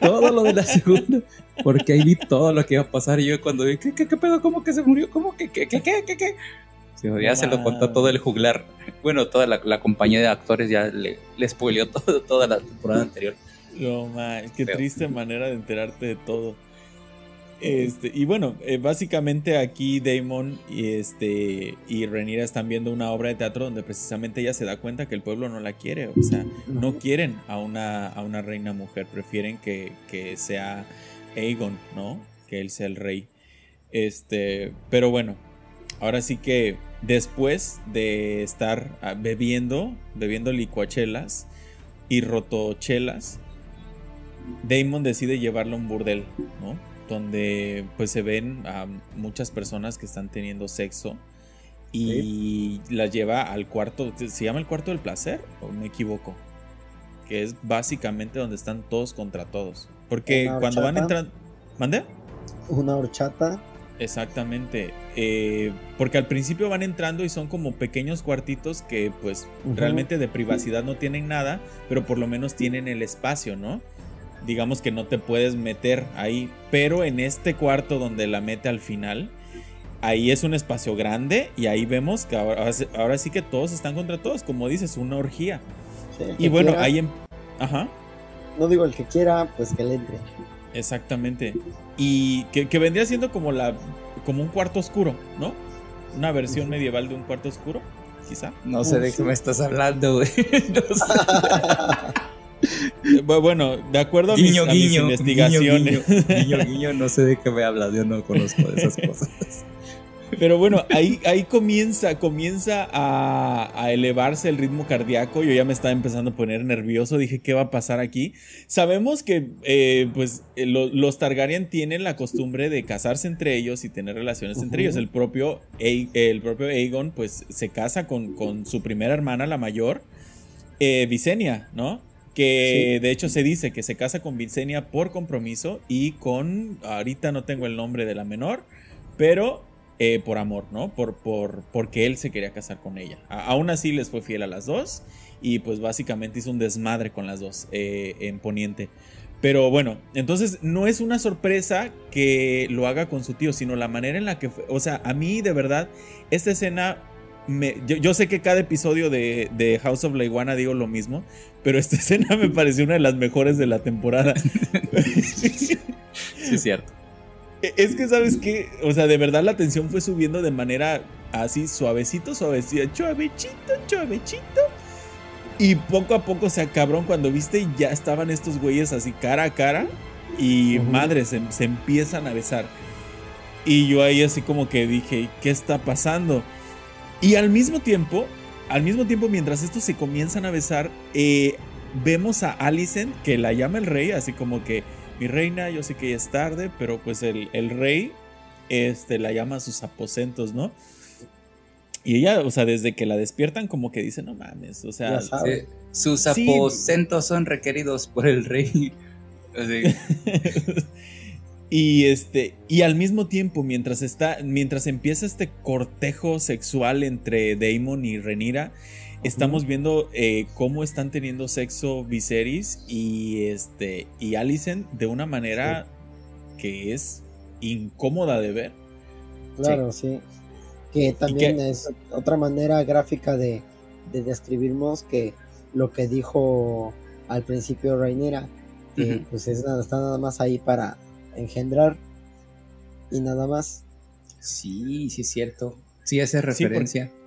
todo lo de la segunda. Porque ahí vi todo lo que iba a pasar y yo cuando vi, ¿qué, qué, qué pedo? ¿Cómo que se murió? ¿Cómo que qué, qué, qué, qué? qué? Ya se lo contó todo el juglar. Bueno, toda la, compañía de actores ya le, le spoileó todo, toda la temporada anterior. No, man, qué triste manera de enterarte de todo. Este, y bueno, eh, básicamente aquí Damon y este y Renira están viendo una obra de teatro donde precisamente ella se da cuenta que el pueblo no la quiere, o sea, no quieren a una, a una reina mujer, prefieren que, que sea Aegon, ¿no? Que él sea el rey. Este, pero bueno, ahora sí que después de estar ah, bebiendo, bebiendo licuachelas y rotochelas, Damon decide llevarlo a un burdel, ¿no? Donde pues se ven a muchas personas que están teniendo sexo y las lleva al cuarto, ¿se llama el cuarto del placer o me equivoco? Que es básicamente donde están todos contra todos. Porque cuando van entrando... ¿Mande? Una horchata Exactamente. Eh, porque al principio van entrando y son como pequeños cuartitos que pues realmente de privacidad no tienen nada, pero por lo menos tienen el espacio, ¿no? Digamos que no te puedes meter ahí, pero en este cuarto donde la mete al final, ahí es un espacio grande y ahí vemos que ahora, sí que todos están contra todos, como dices, una orgía. y bueno, ahí... En... Ajá. No digo el que quiera, pues que le entre. Exactamente. Y que, vendría siendo como la como un cuarto oscuro, ¿no? Una versión medieval de un cuarto oscuro, quizá. No sé de qué me estás hablando, güey. bueno, de acuerdo a, mis, investigaciones. Guiño, guiño, no sé de qué me hablas, yo no conozco de esas cosas. Pero bueno, ahí, ahí comienza, comienza a, elevarse el ritmo cardíaco. Yo ya me estaba empezando a poner nervioso. Dije, ¿qué va a pasar aquí? Sabemos que eh, pues eh, los Targaryen tienen la costumbre de casarse entre ellos y tener relaciones entre ellos. El propio, el propio Aegon pues se casa con, con su primera hermana, la mayor, eh, Visenya, ¿no? que de hecho se dice que se casa con Visenya por compromiso y con, ahorita no tengo el nombre de la menor, pero eh, por amor, ¿no? Por, por, porque él se quería casar con ella. aún así les fue fiel a las dos y pues básicamente hizo un desmadre con las dos eh, en Poniente. Pero bueno, entonces no es una sorpresa que lo haga con su tío, sino la manera en la que fue. O sea, a mí de verdad, esta escena. Me, yo, sé que cada episodio de, de, House of la Iguana digo lo mismo, pero esta escena me pareció una de las mejores de la temporada. sí, es cierto. E, es que, ¿sabes qué? O sea, de verdad la tensión fue subiendo de manera así suavecito, suavecito, suavechito, suavechito. Y poco a poco, o sea, cabrón, cuando viste ya estaban estos güeyes así cara a cara y madre, se, empiezan a besar. Y yo ahí así como que dije, ¿qué está pasando? Y al mismo tiempo, al mismo tiempo mientras estos se comienzan a besar, eh, vemos a Alicent que la llama el rey, así como que, mi reina, yo sé que ya es tarde, pero pues el, el rey este, la llama a sus aposentos, ¿no? Y ella, o sea, desde que la despiertan, como que dice, no mames, o sea. sus aposentos son requeridos por el rey. y este. Y al mismo tiempo, mientras está. Mientras empieza este cortejo sexual entre Damon y Renira. Estamos viendo eh, cómo están teniendo sexo Viserys y este. y Alicent de una manera que es incómoda de ver. Claro, sí que también es otra manera gráfica de, describirnos que lo que dijo al principio Rainera, que pues es nada, está nada más ahí para engendrar y nada más. Sí, sí es cierto. Sí hace referencia. Sí, porque,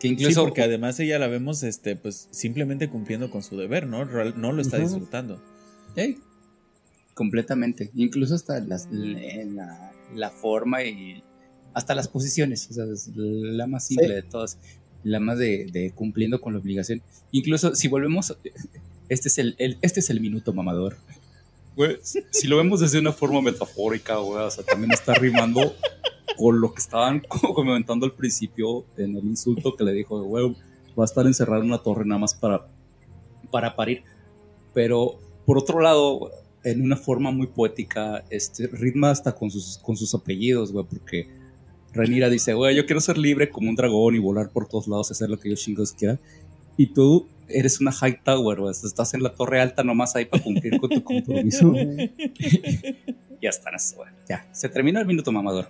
que incluso porque además ella la vemos este pues simplemente cumpliendo con su deber, ¿no? No lo está disfrutando. Completamente. Incluso hasta la, la forma y hasta las posiciones, o sea, es la más simple de todas, la más de, cumpliendo con la obligación. Incluso si volvemos, este es el, este es el minuto mamador. si lo vemos desde una forma metafórica, o sea, también está rimando con lo que estaban comentando al principio en el insulto que le dijo, güey, va a estar encerrado en una torre nada más para, para parir. Pero por otro lado, en una forma muy poética, este, ritma hasta con sus, con sus apellidos, güey, porque Renira dice, güey, yo quiero ser libre como un dragón y volar por todos lados y hacer lo que yo chingos quiera. Y tú eres una high tower, güey. Estás en la torre alta nomás ahí para cumplir con tu compromiso. ya están, güey. Ya, se termina el minuto mamador.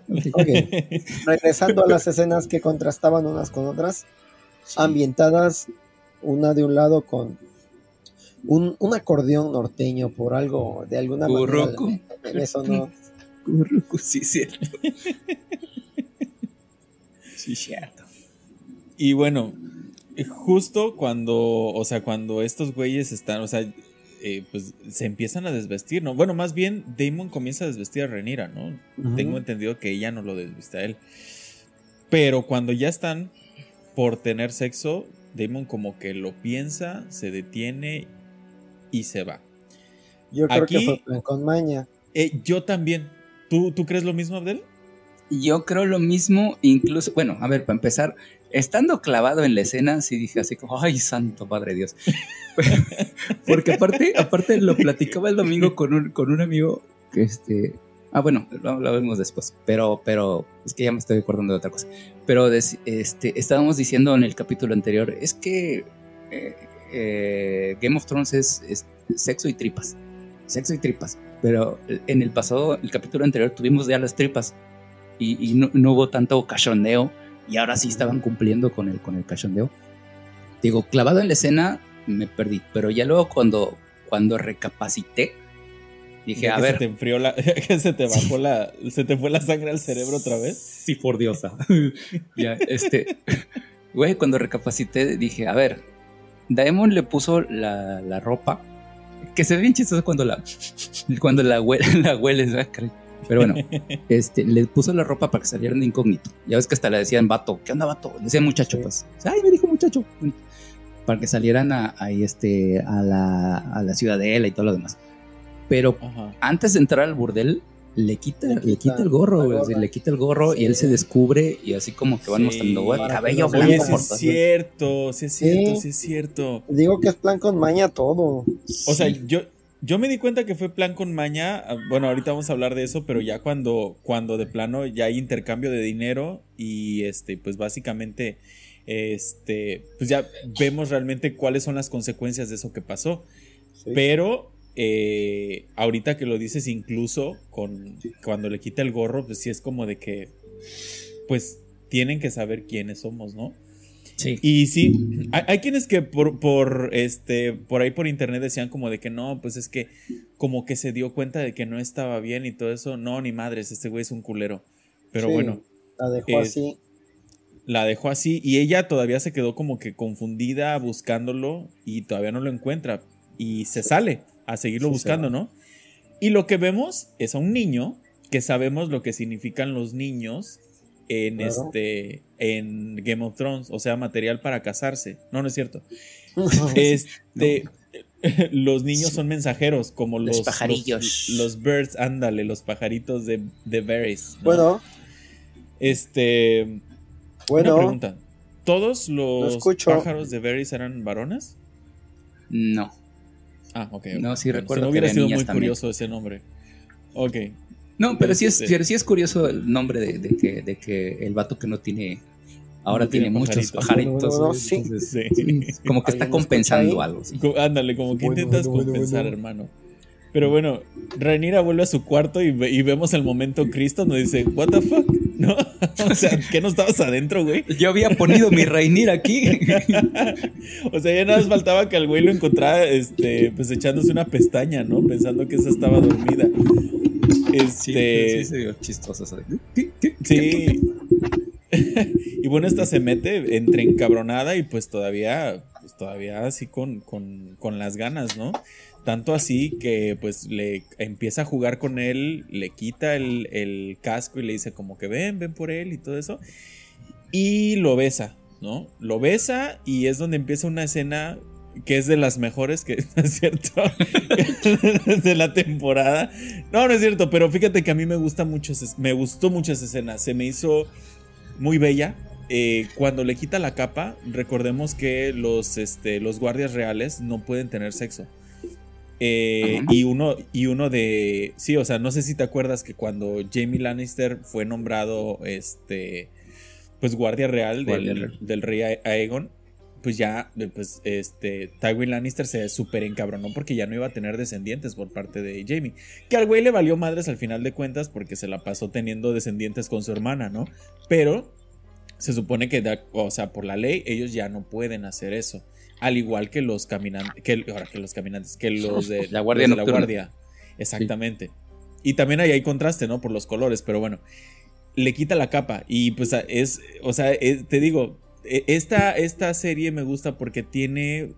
Regresando a las escenas que contrastaban unas con otras, ambientadas una de un lado con un, un acordeón norteño por algo, de alguna manera. Eso no. sí, cierto. Sí, cierto. Y bueno, justo cuando, o sea, cuando estos güeyes están, o sea, eh, pues se empiezan a desvestir, ¿no? Bueno, más bien Damon comienza a desvestir a Renira, ¿no? Tengo entendido que ella no lo desviste a él. Pero cuando ya están por tener sexo, Damon como que lo piensa, se detiene y se va. Yo creo que fue con maña. Eh, yo también. ¿Tú, ¿Tú crees lo mismo, Abdel? Yo creo lo mismo, incluso, bueno, a ver, para empezar, estando clavado en la escena, sí dije así como, ay, santo Padre Dios. Porque aparte, aparte lo platicaba el domingo con un, con un amigo que este... Ah, bueno, lo, vemos después, pero, pero es que ya me estoy acordando de otra cosa. Pero este, estábamos diciendo en el capítulo anterior, es que eh, eh, Game of Thrones es, sexo y tripas, sexo y tripas. Pero en el pasado, el capítulo anterior, tuvimos ya las tripas y, no, hubo tanto cachondeo y ahora sí estaban cumpliendo con el, con el cachondeo. Digo, clavado en la escena me perdí, pero ya luego cuando, cuando recapacité, dije, a ver. Se te enfrió la, se te bajó la, se te fue la sangre al cerebro otra vez. Sí, por diosa. ya, este, güey, cuando recapacité dije, a ver, Daemon le puso la, la ropa, que se ve bien chistoso cuando la, cuando la, huele, la hueles, pero bueno, este, le puso la ropa para que salieran de incógnito. Ya ves que hasta le decían vato, ¿qué onda vato? Le decían muchacho, pues. Ay, me dijo muchacho. Para que salieran a, este, a, la, a la ciudadela y todo lo demás. Pero antes de entrar al burdel, le quita, le quita, el gorro, le quita el gorro y él se descubre y así como que van mostrando, güey, cabello blanco. Sí, es cierto, sí es cierto, sí es cierto. Digo que es plan con maña todo. O sea, yo, yo me di cuenta que fue plan con maña. Ah, bueno, ahorita vamos a hablar de eso, pero ya cuando, cuando de plano ya hay intercambio de dinero y este, pues básicamente, este, pues ya vemos realmente cuáles son las consecuencias de eso que pasó. Pero eh, ahorita que lo dices, incluso con cuando le quita el gorro, pues sí es como de que, pues tienen que saber quiénes somos, ¿no? Sí. Y sí, hay, hay quienes que por, por, este, por ahí por internet decían como de que no, pues es que como que se dio cuenta de que no estaba bien y todo eso. No, ni madres, este güey es un culero. Pero Sí, bueno, La dejó así. la dejó así y ella todavía se quedó como que confundida buscándolo y todavía no lo encuentra y se sale a seguirlo Sí, buscando. ¿no? Y lo que vemos es a un niño que sabemos lo que significan los niños en Claro. este en Game of Thrones, o sea, material para casarse. No, no es cierto. Este los niños son mensajeros como Los los pajarillos. Los, los birds, ándale, los pajaritos de, de Varys. ¿no? bueno, este una bueno. pregunta. ¿Todos los pájaros de Varys eran varones? No. Ah, ok. No, sí Bueno, recuerdo Si no hubiera sido muy también. curioso ese nombre. Ok. No, pero sí es, pero sí es curioso el nombre de, de que, de que el vato que no tiene. Ahora No tiene tiene, muchos pajaritos. No, sí. entonces, Sí. sí, como que está ¿Alguien compensando algo. sí. Ándale, como que Bueno, intentas bueno, compensar, bueno. hermano. Pero bueno, Rhaenyra vuelve a su cuarto y, ve- y vemos el momento Cristo nos dice, ¿What the fuck? ¿No? o sea, ¿qué no estabas adentro, güey? Yo había ponido mi reinir aquí. o sea, ya nada más faltaba que al güey lo encontrara, este, pues echándose una pestaña, ¿no? Pensando que esa estaba dormida. Sí, Este, sí, se vio chistoso. eso de, ¿qué, qué, qué Sí. y bueno, esta se mete entre encabronada y pues todavía, pues todavía así con, con, con las ganas, ¿no? Tanto así que pues le empieza a jugar con él, le quita el, el casco y le dice como que ven, ven por él y todo eso. Y lo besa, ¿no? Lo besa y es donde empieza una escena que es de las mejores, que ¿no es cierto, de la temporada. No, no es cierto, pero fíjate que a mí me gusta mucho, me gustó mucho esa escena, se me hizo muy bella. Eh, cuando le quita la capa, recordemos que los, este, los guardias reales no pueden tener sexo. Eh, y uno y uno de sí o sea no sé si te acuerdas que cuando Jamie Lannister fue nombrado este pues guardia real Guardia del, real. del rey Aegon pues ya pues este Tywin Lannister se súper encabronó porque ya no iba a tener descendientes por parte de Jamie que al güey le valió madres al final de cuentas porque se la pasó teniendo descendientes con su hermana no pero se supone que da- o sea por la ley ellos ya no pueden hacer eso al igual que los caminantes que, ahora que los caminantes que los de La guardia los de la nocturna. guardia exactamente y también ahí hay contraste no por los colores pero bueno le quita la capa y pues es o sea es- te digo e- esta, esta serie me gusta porque tiene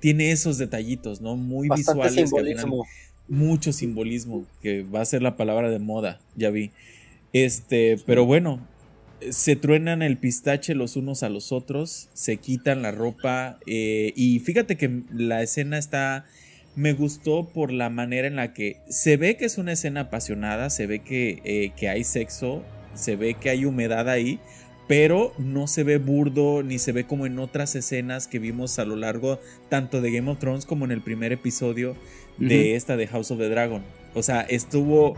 tiene esos detallitos no muy Bastante visuales simbolismo. mucho simbolismo que va a ser la palabra de moda, ya vi. Este, pero bueno, se truenan el pistache los unos a los otros, se quitan la ropa eh, y fíjate que la escena está, me gustó por la manera en la que se ve que es una escena apasionada, se ve que, eh, que hay sexo, se ve que hay humedad ahí, pero no se ve burdo ni se ve como en otras escenas que vimos a lo largo tanto de Game of Thrones como en el primer episodio de esta de House of the Dragon. O sea, estuvo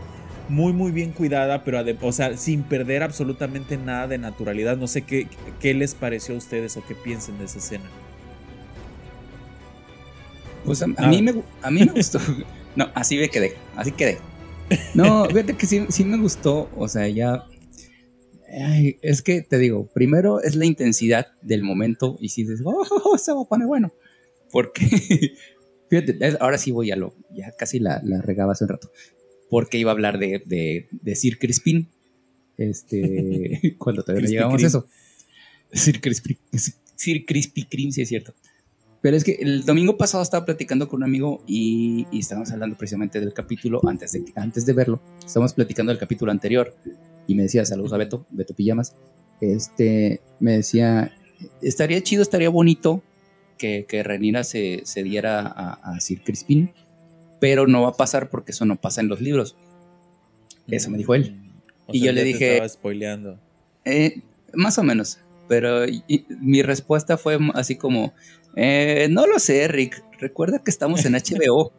muy muy bien cuidada, pero o sea, sin perder absolutamente nada de naturalidad. No sé qué, qué les pareció a ustedes o qué piensen de esa escena. Pues a, a Ah. mí me, a mí me gustó. No, así me quedé, así quedé. No, fíjate que sí, sí me gustó, o sea, ya... ay, es que te digo, primero es la intensidad del momento y si dices, oh, se va a poner bueno. Porque, fíjate, ahora sí voy a lo, ya casi la, la regaba hace un rato. Porque iba a hablar de, de, de Sir Crispin, este, cuando todavía no llegamos a eso. Sir Crispy, Sir Crispy Kreme, sí es cierto. Pero es que el domingo pasado estaba platicando con un amigo y, y estábamos hablando precisamente del capítulo antes de, antes de verlo. Estábamos platicando del capítulo anterior y me decía, saludos a Beto, Beto Pijamas. Este, me decía, estaría chido, estaría bonito que, que Renira se, se diera a, a Sir Crispin, pero no va a pasar porque eso no pasa en los libros. Eso me dijo él. Mm, O Y sea, yo le dije- Estaba spoileando. Eh, más o menos. Pero y- y mi respuesta fue así como, eh, no lo sé, Rick. Recuerda que estamos en HBO.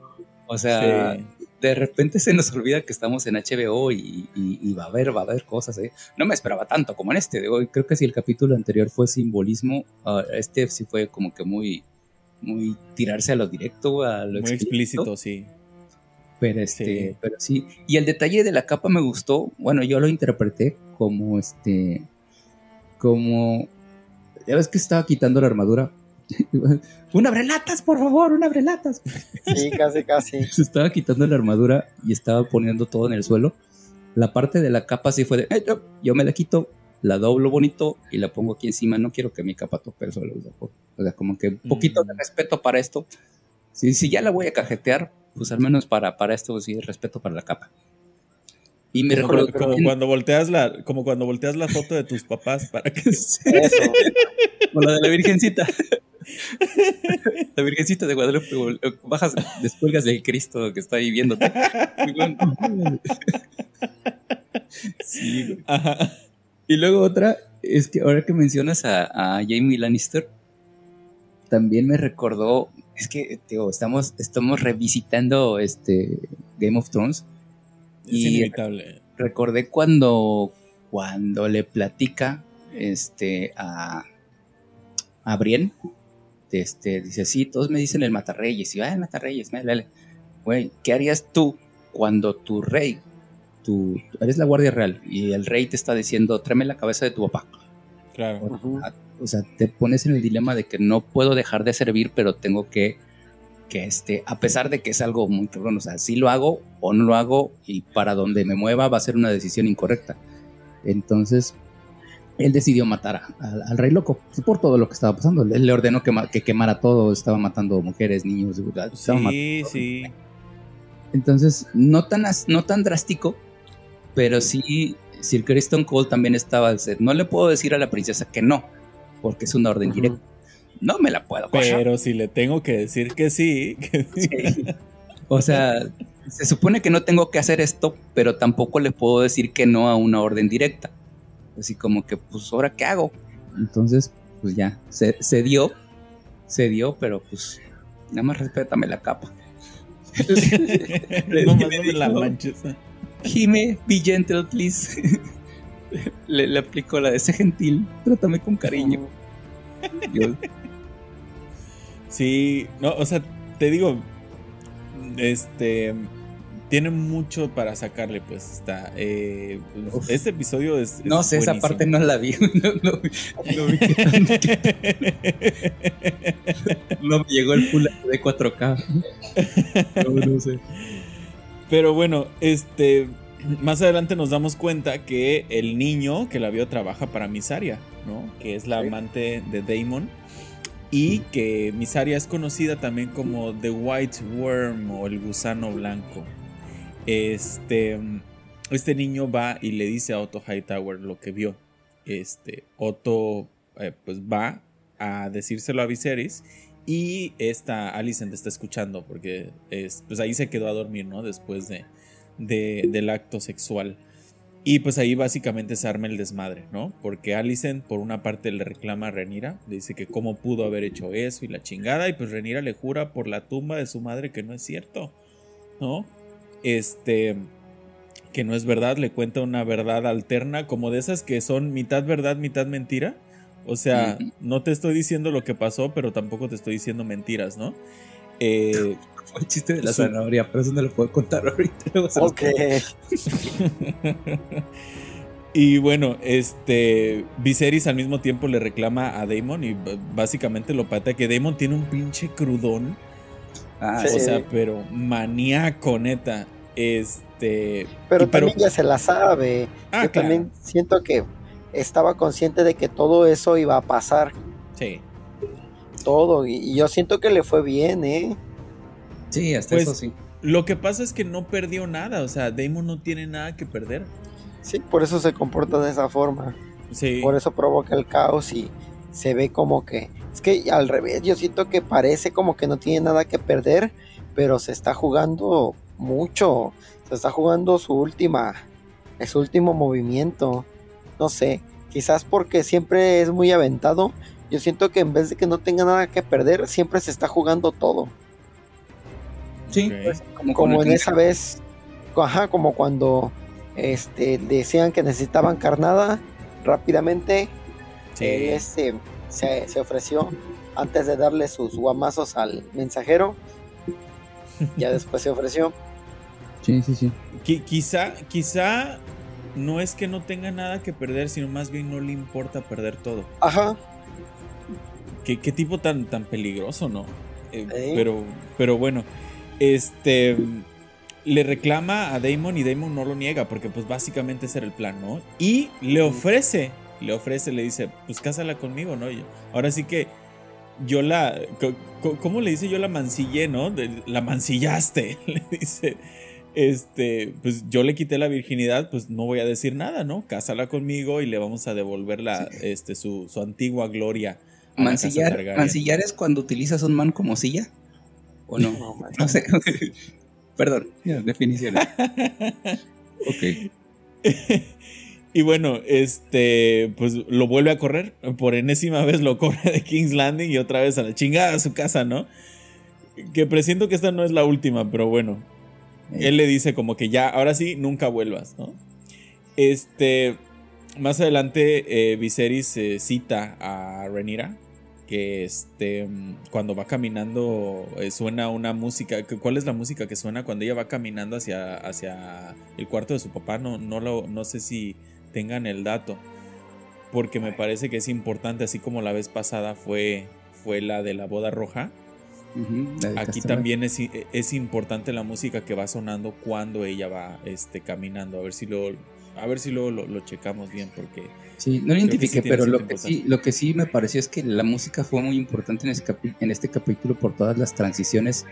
O sea, Sí. de repente se nos olvida que estamos en HBO y, y- va a haber, va a haber cosas. ¿eh? No me esperaba tanto como en este. Digo, creo que si el capítulo anterior fue simbolismo, ah, este sí fue como que muy, muy tirarse a lo directo, a lo Muy explícito, sí. Pero este, pero sí. Y el detalle de la capa me gustó. Bueno, yo lo interpreté como este. Como. Ya ves que estaba quitando la armadura. un abrelatas, por favor, un abrelatas. Sí, casi, casi. Se estaba quitando la armadura y estaba poniendo todo en el suelo. La parte de la capa sí fue de. yo me la quito, la doblo bonito y la pongo aquí encima. No quiero que mi capa tope el suelo. O sea, como que un poquito de mm. respeto para esto. Si, si ya la voy a cajetear, pues al menos para, para esto sí, respeto para la capa. Y me como, como cuando volteas la, como cuando volteas la foto de tus papás para que Eso. O la de la virgencita. La virgencita de Guadalupe, bajas, descuelgas del Cristo que está ahí viéndote. Sí, Ajá. Y luego otra, es que ahora que mencionas a, a Jamie Lannister, también me recordó, es que tío, estamos, estamos revisitando este Game of Thrones. Es y inevitable. Recordé cuando, cuando le platica este, a, a Brienne, este, dice, sí, todos me dicen el Matarreyes, y va, ah, el Matarreyes, güey, ¿qué harías tú cuando tu rey eres la Guardia Real y el rey te está diciendo, tráeme la cabeza de tu papá. Claro. O, sea, te pones en el dilema de que no puedo dejar de servir, pero tengo que, que este, a pesar de que es algo muy cabrón, o sea, si lo hago o no lo hago y para donde me mueva va a ser una decisión incorrecta. Entonces, él decidió matar al rey loco por todo lo que estaba pasando. Él le ordenó que, que quemara todo, estaba matando mujeres, niños, sí, sí. Entonces, no tan, no tan drástico, pero sí, Sir Kristen Cole también estaba al set. No le puedo decir a la princesa que no, porque es una orden directa. No me la puedo Pero si le tengo que decir que sí. O sea, se supone que no tengo que hacer esto, pero tampoco le puedo decir que no a una orden directa. Así como que, pues, ¿ahora qué hago? Entonces, pues ya, se, se dio, se dio, pero pues, nada más respétame la capa. no me la manches. Jime, be gentle, please. le, le aplico la de ese gentil. Trátame con cariño. Sí, no, o sea, te digo, este tiene mucho para sacarle, pues está. Eh, este episodio es. no sé, esa parte no la vi. No, vi no me llegó el full de 4K. no sé. Pero bueno, este más adelante nos damos cuenta que el niño que la vio trabaja para Misaria, ¿no? Que es la amante de Damon. Y que Misaria es conocida también como The White Worm o el gusano blanco. Este, este niño va y le dice a Otto Hightower lo que vio. Este, Otto eh, pues va a decírselo a Viserys y esta Alicent está escuchando porque es, pues ahí se quedó a dormir, ¿no? Después de, del acto sexual. Y pues ahí básicamente se arma el desmadre, ¿no? Porque Alicent por una parte le reclama a Renira, le dice que cómo pudo haber hecho eso y la chingada, y pues Renira le jura por la tumba de su madre que no es cierto, ¿no? Este, que no es verdad, le cuenta una verdad alterna, como de esas que son mitad verdad, mitad mentira. O sea, no te estoy diciendo lo que pasó, pero tampoco te estoy diciendo mentiras, ¿no? Eh, Fue el chiste de la zanahoria, pero eso no lo puedo contar ahorita. Ok. y bueno, este Viserys al mismo tiempo le reclama a Daemon y básicamente lo patea que Daemon tiene un pinche crudón. Ah, o sea, pero maníaco, neta. Este. Pero también ya se la sabe. Ah, Yo también siento que estaba consciente de que todo eso iba a pasar. Sí. Todo. Y, yo siento que le fue bien, ¿eh? Sí, hasta pues, eso sí. Lo que pasa es que no perdió nada. O sea, Damon no tiene nada que perder. Sí, por eso se comporta de esa forma. Sí. Por eso provoca el caos y se ve como que. Es que al revés, yo siento que parece como que no tiene nada que perder, pero se está jugando mucho. Se está jugando su última. Su último movimiento no sé, quizás porque siempre es muy aventado, yo siento que en vez de que no tenga nada que perder, siempre se está jugando todo. Sí, pues, como, en esa vez, ajá, como cuando este, decían que necesitaban carnada rápidamente, este, se, se, ofreció antes de darle sus guamazos al mensajero, ya después se ofreció. Sí, sí, sí. quizá, quizá no es que no tenga nada que perder, sino más bien no le importa perder todo. Ajá. Qué, tipo tan, tan peligroso, ¿no? Eh, pero, pero bueno, este le reclama a Damon y Damon no lo niega porque pues básicamente ese era el plan, ¿no? Y le ofrece, le ofrece, le dice, pues cásala conmigo, ¿no? ahora sí que yo la, ¿cómo le dice? Yo la mancillé, ¿no? La mancillaste, le dice. Este, pues yo le quité la virginidad, pues no voy a decir nada, ¿no? Cásala conmigo y le vamos a devolver la, este, su, su antigua gloria. Mancillar, mancillar es cuando utilizas un man como silla. ¿O no? No, no sé. Perdón, definición. ok. y bueno, este, pues lo vuelve a correr. Por enésima vez lo corre de King's Landing y otra vez a la chingada a su casa, ¿no? Que presiento que esta no es la última, pero bueno. Él le dice como que ya, ahora sí, nunca vuelvas, ¿no? Este, más adelante, eh, Viserys eh, cita a Renira que este, cuando va caminando eh, suena una música. ¿Cuál es la música que suena cuando ella va caminando hacia, hacia el cuarto de su papá? No, no, lo, no sé si tengan el dato, porque me parece que es importante, así como la vez pasada fue, fue la de la boda roja. Aquí también es, es, importante la música que va sonando cuando ella va este, caminando. A ver si lo, a ver si luego lo, checamos bien porque... Sí, no lo identifiqué, pero lo que, sí, lo que sí me pareció es que la música fue muy importante en, en este capítulo por todas las transiciones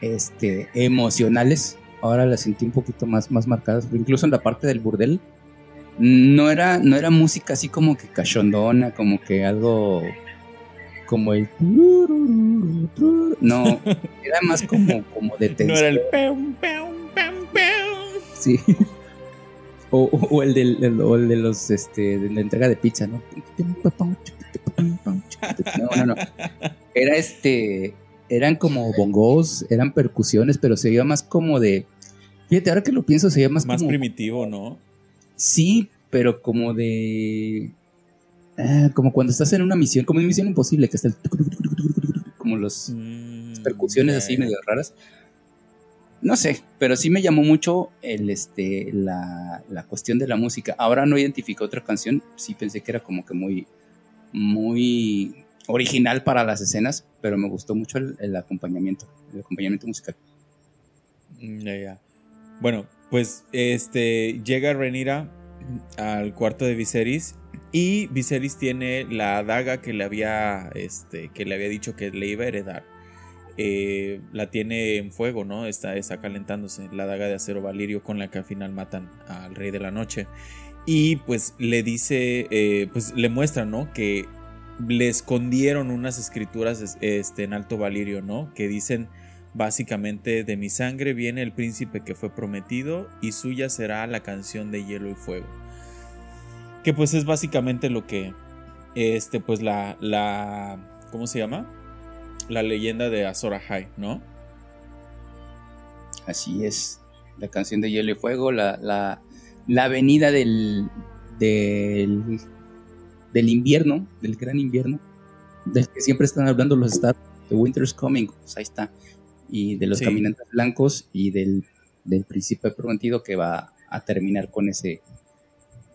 este, emocionales. Ahora las sentí un poquito más, más marcadas, incluso en la parte del burdel. No era, no era música así como que cachondona, como que algo como el no, era más como, como de tensión. No era el Sí. O, el, del, de los, este, de la entrega de pizza, ¿no? No, no, no. Era este, eran como bongos, eran percusiones, pero se veía más como de, fíjate, ahora que lo pienso, se veía más Más primitivo, ¿no? Sí, pero como de, ah, como cuando estás en una misión, como en Misión Imposible, que está el, como los mm, percusiones así medio raras. No sé, pero sí me llamó mucho el, este, la, cuestión de la música. Ahora no identifico otra canción, sí pensé que era como que muy, muy original para las escenas, pero me gustó mucho el, acompañamiento, el acompañamiento musical. Mm, bueno, pues este llega Renira al cuarto de Viserys y Viserys tiene la daga que le había este que le había dicho que le iba a heredar. Eh, la tiene en fuego, ¿no? Está, está calentándose la daga de acero Valirio con la que al final matan al rey de la noche. Y pues le dice, eh, pues le muestra, ¿no? Que le escondieron unas escrituras este, en Alto Valirio, ¿no? Que dicen básicamente de mi sangre viene el príncipe que fue prometido y suya será la canción de hielo y fuego. Que pues es básicamente lo que, este, pues la, la, ¿cómo se llama? la leyenda de Azor Ahai, ¿no? Así es. La canción de Hielo y Fuego, la, la, la venida del, del, del invierno, del gran invierno, del que siempre están hablando los Stars, The Winter's Coming, pues ahí está. Y de los caminantes blancos y del, del príncipe prometido que va a terminar con ese,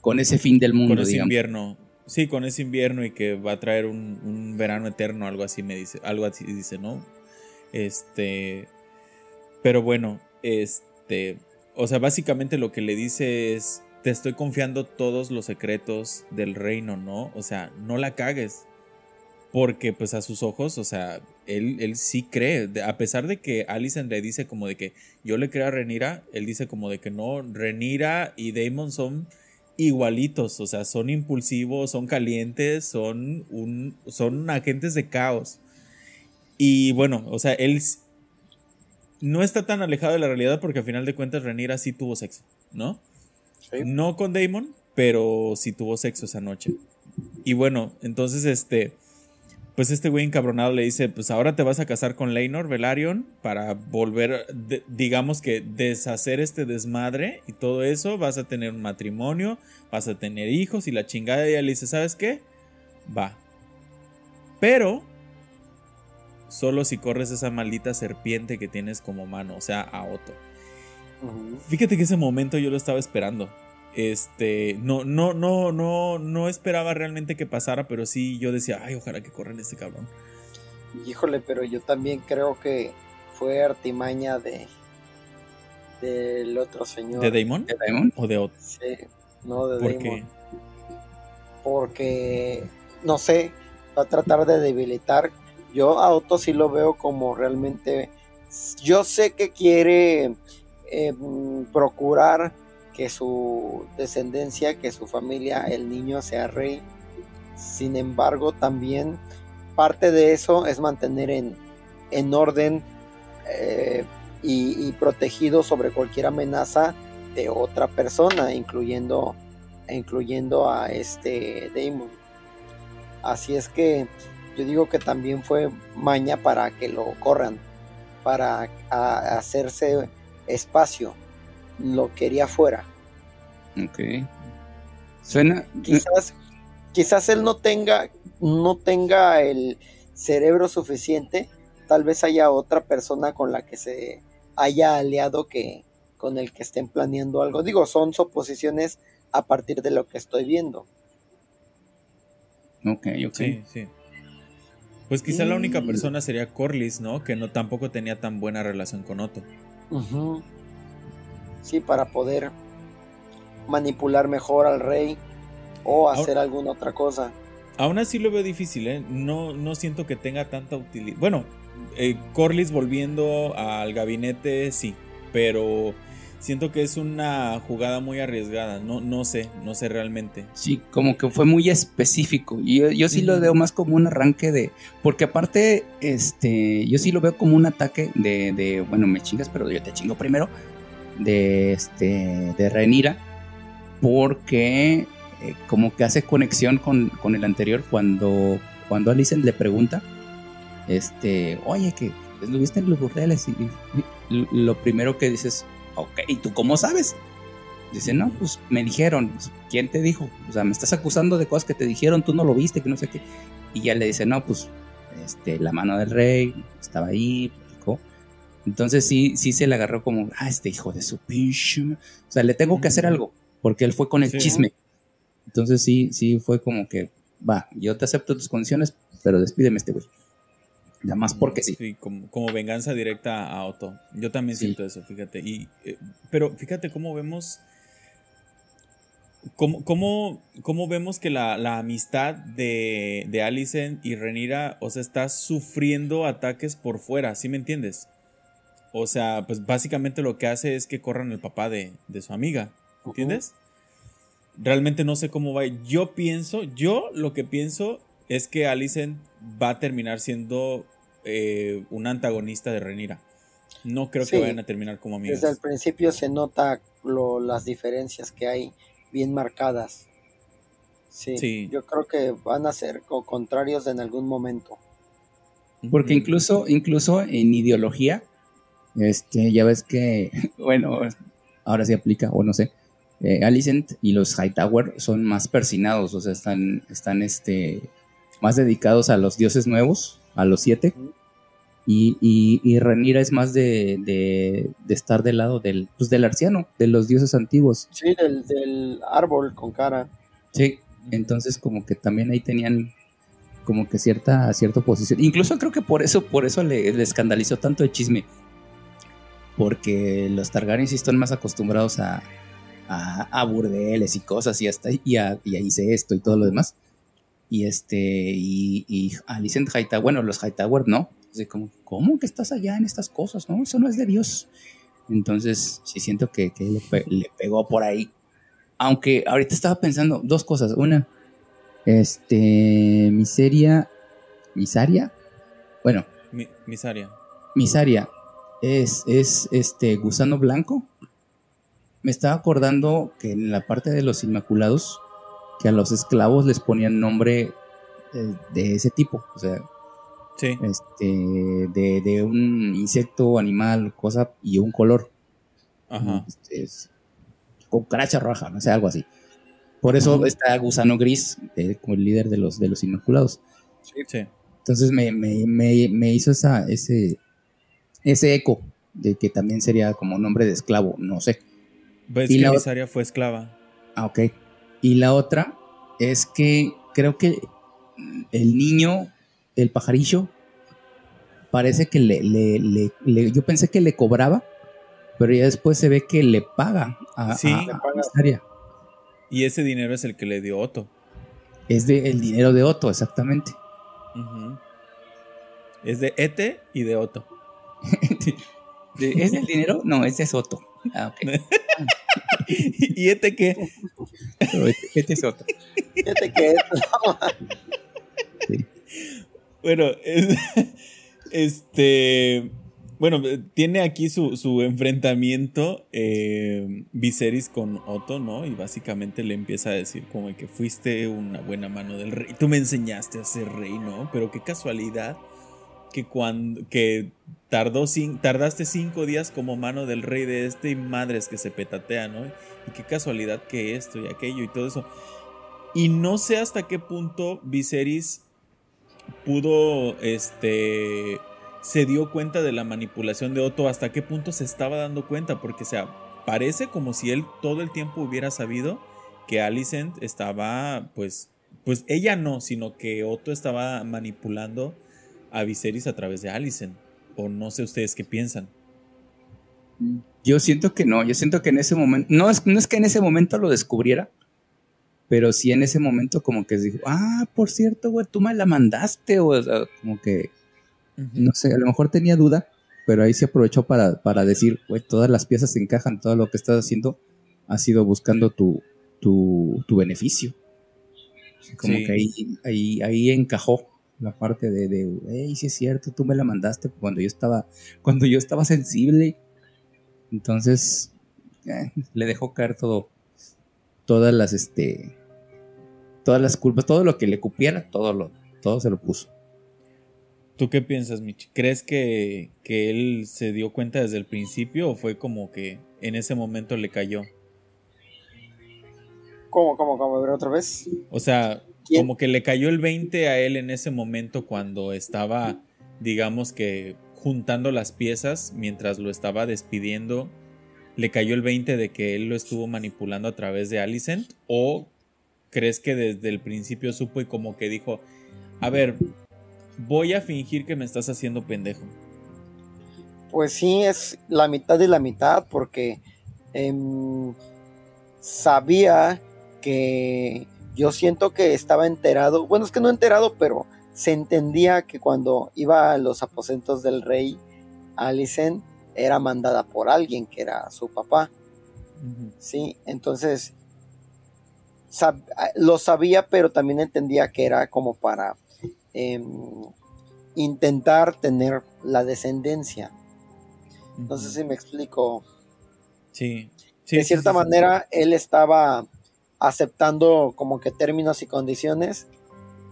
con ese fin del mundo. Con ese invierno, Sí, con ese invierno y que va a traer un, verano eterno, algo así me dice, algo así dice, ¿no? Este, pero bueno, este, o sea, básicamente lo que le dice es, te estoy confiando todos los secretos del reino, ¿no? O sea, no la cagues. Porque pues a sus ojos, o sea, él, él sí cree, a pesar de que Alicent le dice como de que yo le creo a Renira, él dice como de que no, Renira y Damon son igualitos, o sea, son impulsivos, son calientes, son, un, son agentes de caos. Y bueno, o sea, él no está tan alejado de la realidad porque al final de cuentas Renira sí tuvo sexo, ¿no? No con Damon, pero sí tuvo sexo esa noche. Y bueno, entonces este pues este güey encabronado le dice, pues ahora te vas a casar con Leinor Velaryon para volver, digamos que deshacer este desmadre y todo eso, vas a tener un matrimonio, vas a tener hijos y la chingada de ella le dice, ¿sabes qué? Va. Pero solo si corres esa maldita serpiente que tienes como mano, o sea, a Otto. Fíjate que ese momento yo lo estaba esperando. Este, no, no, no, no, no esperaba realmente que pasara, pero sí yo decía, ay, ojalá que corran este cabrón. Híjole, pero yo también creo que fue artimaña de del otro señor. ¿De Damon? ¿De Diamond? ¿O de Otto? Sí, no de ¿Por Damon. qué? Porque, no sé, va a tratar de debilitar. Yo a Otto sí lo veo como realmente. Yo sé que quiere eh, mm, procurar que su descendencia, que su familia, el niño sea rey. Sin embargo, también parte de eso es mantener en, en orden eh, y, protegido sobre cualquier amenaza de otra persona, incluyendo, incluyendo a este Damon. Así es que yo digo que también fue maña para que lo corran, para hacerse espacio. Lo quería fuera. Ok. Suena. Quizás, quizás él no tenga, no tenga el cerebro suficiente. Tal vez haya otra persona con la que se haya aliado que con el que estén planeando algo. Digo, son suposiciones a partir de lo que estoy viendo. Ok, ok. Sí, sí. Pues quizá la única persona sería Corlys, ¿no? Que no tampoco tenía tan buena relación con Otto. Ujú. Sí, para poder manipular mejor al rey o Ahora- hacer alguna otra cosa. Aún así lo veo difícil, ¿eh? No, no siento que tenga tanta utilidad. Bueno, eh, Corlys volviendo al gabinete, sí. Pero siento que es una jugada muy arriesgada. No, no sé, no sé realmente. Sí, como que fue muy específico. Y yo, yo sí lo veo más como un arranque de. Porque aparte, este. Yo sí lo veo como un ataque de. de, bueno, me chingas, pero yo te chingo primero. De este. De Renira. Porque. eh, como que hace conexión con, con el anterior. Cuando. Cuando Alicent le pregunta. Este. Oye, que estuviste en los burdeles. Y, lo primero que dices. Ok, ¿y tú cómo sabes? Dice, no, pues me dijeron, ¿quién te dijo? O sea, me estás acusando de cosas que te dijeron, tú no lo viste, que no sé qué. Y ya le dice, no, pues este, la mano del rey estaba ahí. Entonces sí, sí se le agarró como, ah, este hijo de su pinche. ma-". O sea, le tengo que hacer Ujú. algo, porque él fue con el Sí. chisme. Entonces sí, sí fue como que, va, yo te acepto tus condiciones, pero despídeme este güey. Nada más porque sí. como, como venganza directa a Otto. Yo también Sí. siento eso, fíjate. Y, eh, pero fíjate cómo vemos. Cómo, cómo, cómo vemos que la, la amistad de, de y Renira, o sea, está sufriendo ataques por fuera, ¿sí me entiendes? O sea, pues básicamente lo que hace es que corran el papá de, de su amiga, ¿entiendes? Realmente no sé cómo va. Yo pienso, yo lo que pienso es que Alicent va a terminar siendo eh, un antagonista de Renira. No creo que vayan a terminar como amigos. Desde el principio se nota lo- las diferencias que hay bien marcadas. Sí, Sí. yo creo que van a ser co- contrarios en algún momento. Porque incluso, incluso en ideología, este, ya ves que, bueno, ahora sí aplica, o no sé, eh, Alicent y los Hightower son más persinados, o sea, están, están este, más dedicados a los dioses nuevos, a los siete, y, y, y Rhaenyra es más de, de, de estar del lado del, pues, del arciano, de los dioses antiguos. Sí, del, del árbol con cara. Sí, entonces como que también ahí tenían como que cierta, cierta oposición. Incluso creo que por eso, por eso le, le escandalizó tanto el chisme. Porque los Targaryen sí están más acostumbrados a, a, a burdeles y cosas y hasta y a, y a hice esto y todo lo demás. Y este, y, y Alicent Hightower, bueno, los Hightower no. Así como, ¿cómo que estás allá en estas cosas? No, eso no es de Dios. Entonces, sí siento que, que le, pe- le pegó por ahí. Aunque ahorita estaba pensando dos cosas. Una, este, miseria, misaria. Bueno, Mi- Misaria. misaria es, es este gusano blanco. Me estaba acordando que en la parte de los Inmaculados, que a los esclavos les ponían nombre eh, de ese tipo. O sea, Sí. este, de, de un insecto, animal, cosa y un color. Ajá. Este, es cucaracha roja, no sé, algo así. Por eso está Gusano Gris eh, como el líder de los, de los Inmaculados. Sí. Entonces me, me, me, me hizo esa, ese, ese eco de que también sería como nombre de esclavo, no sé. Pues que Visaria fue esclava. Ah, ok. Y la otra es que creo que el niño, el pajarillo, parece que le, le, yo pensé que le cobraba, pero ya después se ve que le paga a, sí, Y ese dinero es el que le dio Otto. Es de el dinero de Otto, exactamente. Es de Ete y de Otto. ¿Es del dinero? No, ese es Otto. Ah, ok. ¿Y Ete qué? este, es Otto. ¿Este qué es? Bueno, este. Bueno, tiene aquí su, enfrentamiento eh, Viserys con Otto, ¿no? Y básicamente le empieza a decir como que fuiste una buena mano del rey. Tú me enseñaste a ser rey, ¿no? Pero qué casualidad que cuando que tardó tardaste cinco días como mano del rey de este y madres que se petatea, ¿no? Y qué casualidad que esto y aquello y todo eso. Y no sé hasta qué punto Viserys pudo, este, se dio cuenta de la manipulación de Otto, hasta qué punto se estaba dando cuenta, porque, o sea, parece como si él todo el tiempo hubiera sabido que Alicent estaba, pues, pues ella no, sino que Otto estaba manipulando a Viserys a través de Alicent. O no sé ustedes qué piensan. Yo siento que no, yo siento que en ese momento, no es, no es que en ese momento lo descubriera, pero sí en ese momento como que dijo, ah, por cierto, güey, tú me la mandaste, o, sea, como que, no sé, a lo mejor tenía duda, pero ahí se aprovechó para, para decir, güey, todas las piezas se encajan, todo lo que estás haciendo ha sido buscando tu, tu, tu beneficio. Como que ahí, ahí, ahí encajó la parte de, de, hey, sí es cierto, tú me la mandaste cuando yo estaba, cuando yo estaba sensible. Entonces, eh, le dejó caer todo, todas las, este, todas las culpas, todo lo que le cupiera, todo, lo, todo se lo puso. ¿Tú qué piensas, Mitch? ¿Crees que, que él se dio cuenta desde el principio o fue como que en ese momento le cayó? ¿Cómo, cómo, cómo? A ver otra vez. O sea, como que le cayó el 20 a él en ese momento cuando estaba, digamos que, juntando las piezas mientras lo estaba despidiendo le cayó el 20 de que él lo estuvo manipulando a través de Alicent? ¿O crees que desde el principio supo y como que dijo, a ver, voy a fingir que me estás haciendo pendejo? Pues sí, es la mitad de la mitad porque em, sabía que yo siento que estaba enterado, bueno, es que no enterado, pero se entendía que cuando iba a los aposentos del rey Alicent, era mandada por alguien que era su papá. Sí, entonces lo sabía, pero también entendía que era como para em, intentar tener la descendencia. No sé si me explico. Sí. de cierta manera, él estaba aceptando como que términos y condiciones,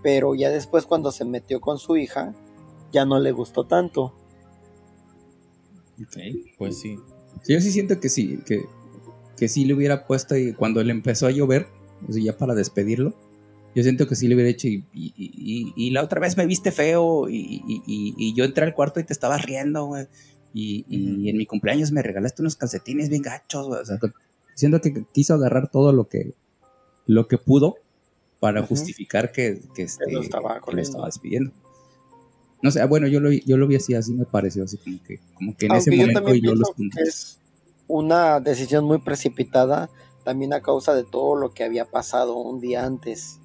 pero ya después cuando se metió con su hija, ya no le gustó tanto. Pues sí. Yo sí siento que sí, que, que sí le hubiera puesto y cuando le empezó a llover, o sea, ya para despedirlo, yo siento que sí le hubiera hecho y, y, la otra vez me viste feo y, yo entré al cuarto y te estabas riendo, güey. Y, en mi cumpleaños me regalaste unos calcetines bien gachos, güey. O sea, siento que quiso agarrar todo lo que, lo que pudo para justificar que, que, este, lo estaba, que lo estaba despidiendo. No sé, bueno, yo lo, yo lo vi así, así me pareció, así como que, como que en ese momento yo los Es una decisión muy precipitada, también a causa de todo lo que había pasado un día antes.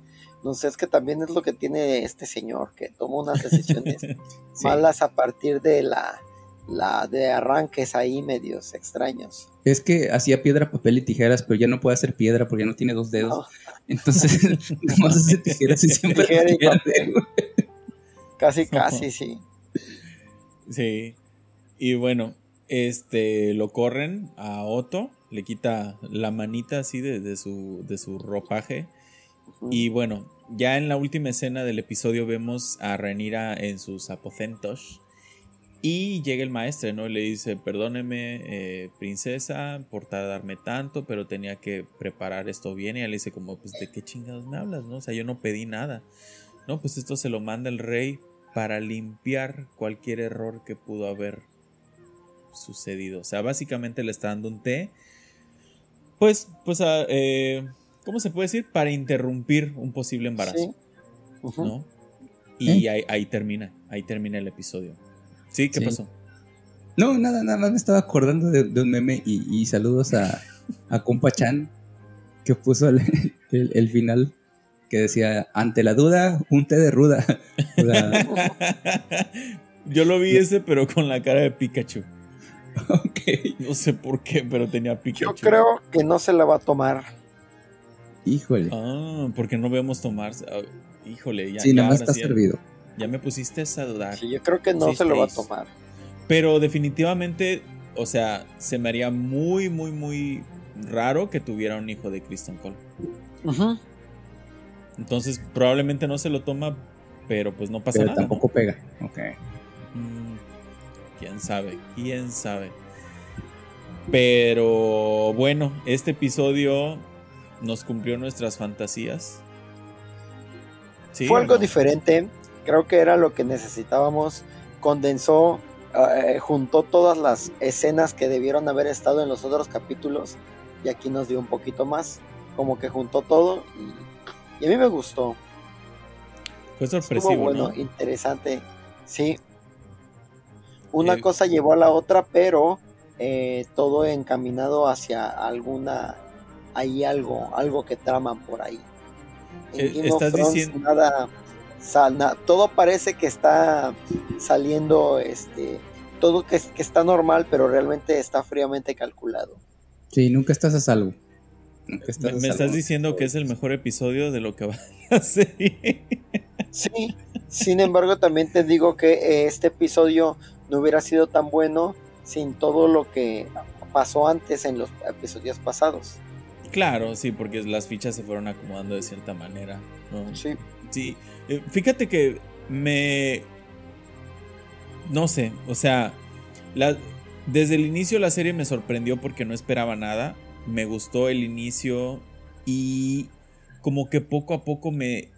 No sé, es que también es lo que tiene este señor, que toma unas decisiones malas a partir de la, la de arranques ahí medios extraños. Es que hacía piedra, papel y tijeras, pero ya no puede hacer piedra porque ya no tiene dos dedos. Entonces, más hace tijeras y siempre tijera y papel. Casi, casi, sí. Sí. Y bueno, este lo corren a Otto, le quita la manita así de, su, de su ropaje. Y bueno, ya en la última escena del episodio vemos a Renira en sus aposentos. Y llega el maestro, ¿no? Y le dice, perdóneme, eh, princesa, por tardarme tanto, pero tenía que preparar esto bien. Y le dice como, pues, ¿de qué chingados me hablas, no? O sea, yo no pedí nada. No, pues esto se lo manda el rey para limpiar cualquier error que pudo haber sucedido. O sea, básicamente le está dando un té. Pues, pues, eh, ¿cómo se puede decir? Para interrumpir un posible embarazo. ¿No? Y ahí, termina, ahí termina el episodio. ¿Sí? ¿Qué pasó? No, nada, nada más me estaba acordando de, un meme y, saludos a, a Compa Chan que puso el, final que decía, ante la duda, un té de ruda. Yo lo vi ese, pero con la cara de Pikachu. Ok. No sé por qué, pero tenía Pikachu. Yo creo que no se la va a tomar. Híjole. Ah, porque no vemos tomar. Ah, híjole, ya. Sí, nada más está servido. Ya me pusiste a dudar. Sí, yo creo que no se lo va a tomar. Pero definitivamente, o sea, se me haría muy, muy, muy raro que tuviera un hijo de Kristen Cole. Ajá. Entonces, probablemente no se lo toma, pero pues no pasa pero nada. Tampoco pega. Ok. Mm, quién sabe, quién sabe. Pero bueno, este episodio nos cumplió nuestras fantasías. Fue algo diferente. Creo que era lo que necesitábamos. Condensó eh, juntó todas las escenas que debieron haber estado en los otros capítulos y aquí nos dio un poquito más, como que juntó todo y, a mí me gustó. Fue sorpresivo, bueno, interesante, sí. Una eh, cosa llevó a la otra, pero eh, todo encaminado hacia alguna, hay algo, algo que traman por ahí. estás diciendo nada todo parece que está saliendo, este, todo que, que, está normal, pero realmente está fríamente calculado. Sí, nunca estás a salvo. me, estás diciendo que es el mejor episodio de lo que va a ser. Sí, sin embargo también te digo que eh, este episodio no hubiera sido tan bueno sin todo lo que pasó antes en los episodios pasados. Claro, sí, porque las fichas se fueron acomodando de cierta manera. Sí. Sí, eh, fíjate que me... No sé, o sea, desde el inicio la serie me sorprendió porque no esperaba nada. Me gustó el inicio y como que poco a poco me,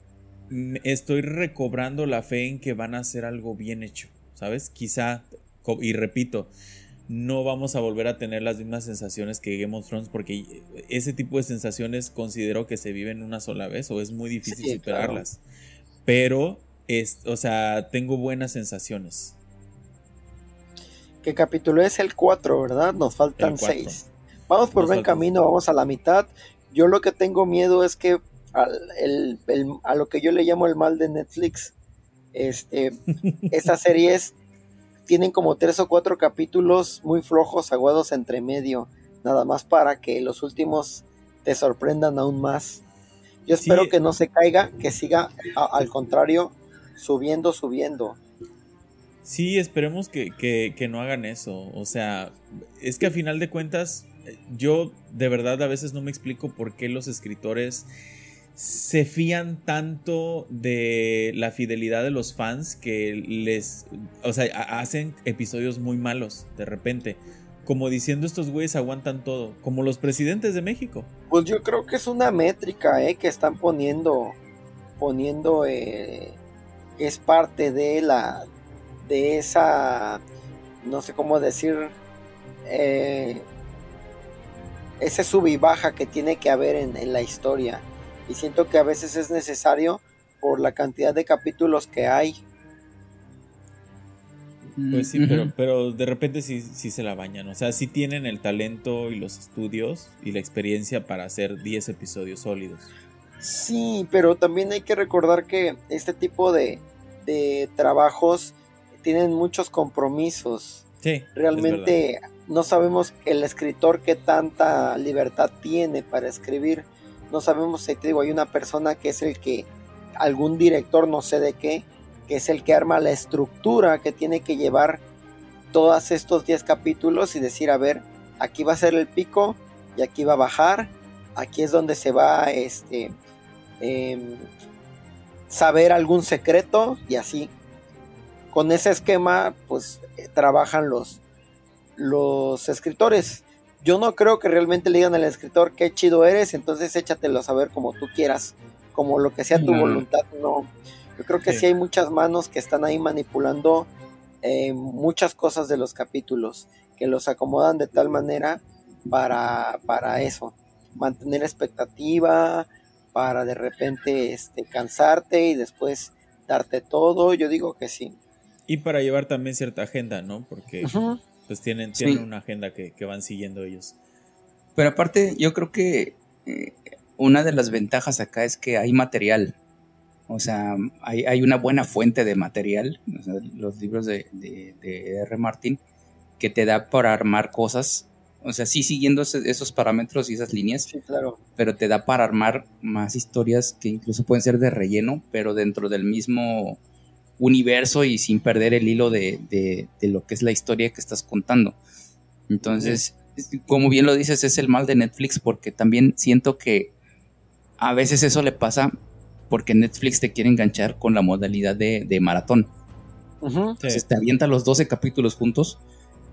estoy recobrando la fe en que van a hacer algo bien hecho, ¿sabes? Quizá, y repito, no vamos a volver a tener las mismas sensaciones que Game of Thrones porque ese tipo de sensaciones considero que se viven una sola vez o es muy difícil superarlas. Pero, es, o sea, tengo buenas sensaciones. ¿Qué capítulo es el 4, verdad? Nos faltan 6. Vamos por buen camino, vamos a la mitad. Yo lo que tengo miedo es que a lo que yo le llamo el mal de Netflix, este, esas series tienen como tres o cuatro capítulos muy flojos, aguados entre medio, nada más para que los últimos te sorprendan aún más. Yo espero que no se caiga, que siga al contrario, subiendo, subiendo. Sí, esperemos que, no hagan eso. O sea, es que a final de cuentas, yo de verdad a veces no me explico por qué los escritores se fían tanto de la fidelidad de los fans que les, o sea, hacen episodios muy malos de repente como diciendo estos güeyes aguantan todo, como los presidentes de México. Pues yo creo que es una métrica eh, que están poniendo, poniendo, eh, es parte de la, de esa, no sé cómo decir, eh, ese sub y baja que tiene que haber en, en la historia. Y siento que a veces es necesario por la cantidad de capítulos que hay pues sí, pero, pero de repente sí, sí se la bañan. O sea, sí tienen el talento y los estudios y la experiencia para hacer 10 episodios sólidos. Sí, pero también hay que recordar que este tipo de, trabajos tienen muchos compromisos. Sí. Realmente no sabemos el escritor qué tanta libertad tiene para escribir. No sabemos si te digo, hay una persona que es el que, algún director, no sé de qué, que es el que arma la estructura que tiene que llevar todos estos 10 capítulos y decir, a ver, aquí va a ser el pico y aquí va a bajar, aquí es donde se va este, em, saber algún secreto y así. Con ese esquema, pues eh, trabajan los, los escritores. Yo no creo que realmente le digan al escritor qué chido eres, entonces échatelo a saber como tú quieras, como lo que sea tu voluntad, no yo creo que sí. hay muchas manos que están ahí manipulando eh, muchas cosas de los capítulos, que los acomodan de tal manera para, para eso, mantener expectativa, para de repente este, cansarte y después darte todo, yo digo que sí. Y para llevar también cierta agenda, ¿no? Porque pues tienen, tienen una agenda que, van siguiendo ellos. Pero aparte, yo creo que eh, una de las ventajas acá es que hay material. O sea, hay, una buena fuente de material, los libros de, de, de, R. Martin, que te da para armar cosas. O sea, sí siguiendo esos parámetros y esas líneas, sí, claro. pero te da para armar más historias que incluso pueden ser de relleno, pero dentro del mismo universo y sin perder el hilo de, de, lo que es la historia que estás contando. Entonces, como bien lo dices, es el mal de Netflix porque también siento que a veces eso le pasa porque Netflix te quiere enganchar con la modalidad de, de maratón. Entonces te avienta los 12 capítulos juntos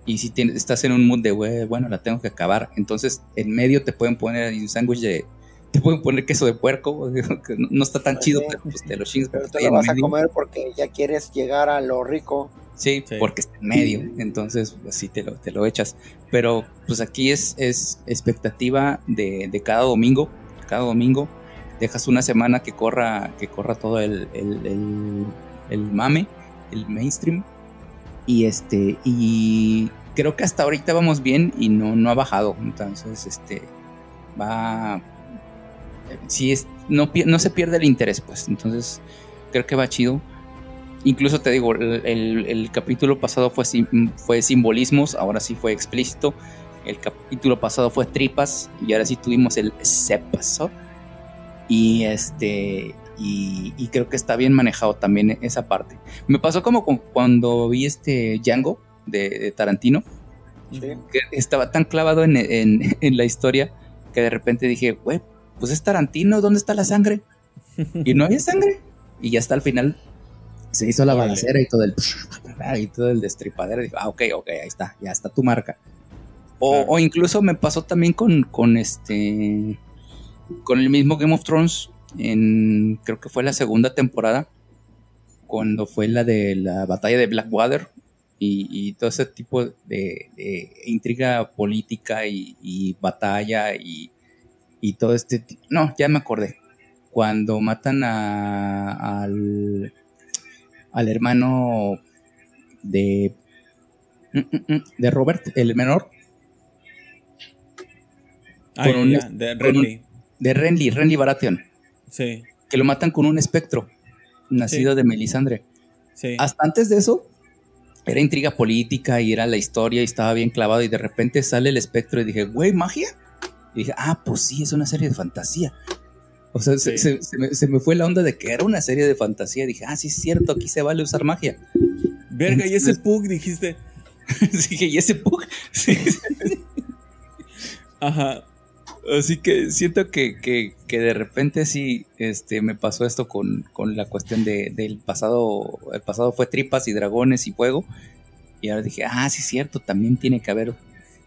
y si tienes, estás en un mood de, bueno, la tengo que acabar, entonces en medio te pueden poner un sándwich de te pueden poner queso de puerco, que no, está tan chido, pero pues te lo chingas. Pero te lo vas a comer porque ya quieres llegar a lo rico. Sí, porque está en medio, entonces pues, sí te lo, te lo echas. Pero pues aquí es, es expectativa de, de cada domingo, cada domingo dejas una semana que corra, que corra todo el, el, el, mame, el mainstream. Y este, y creo que hasta ahorita vamos bien y no, no ha bajado. Entonces, este, va, si es, no, no se pierde el interés, pues. Entonces, creo que va chido. Incluso te digo, el, capítulo pasado fue, fue simbolismos, ahora sí fue explícito. El capítulo pasado fue tripas y ahora sí tuvimos el se pasó. Y este, y, creo que está bien manejado también esa parte. Me pasó como cuando vi este Django de, Tarantino, que estaba tan clavado en, en, la historia que de repente dije, güey, pues es Tarantino, ¿dónde está la sangre? Y no había sangre. Y ya hasta el final se hizo la balacera y todo el y todo el destripadero. Y ah, ok, ok, ahí está, ya está tu marca. O, incluso me pasó también con, con este con el mismo Game of Thrones en creo que fue la segunda temporada cuando fue la de la batalla de Blackwater y, todo ese tipo de, intriga política y batalla y, y todo este... No, ya me acordé. Cuando matan a, al, al hermano de, mm, mm, mm, de Robert, el menor. de Renly. De Renly, Renly Baratheon. Sí. Que lo matan con un espectro nacido de Melisandre. Sí. Hasta antes de eso, era intriga política y era la historia y estaba bien clavado y de repente sale el espectro y dije, güey, magia. Y dije, ah, pues sí, es una serie de fantasía. O sea, se, me, fue la onda de que era una serie de fantasía. Dije, ah, sí, es cierto, aquí se vale usar magia. Verga, y ese Pug dijiste. dije, ¿y ese Pug? Ajá. Así que siento que, que, que, de repente sí este, me pasó esto con, con la cuestión de, del pasado. El pasado fue tripas y dragones y fuego. Y ahora dije, ah, sí, es cierto, también tiene que haber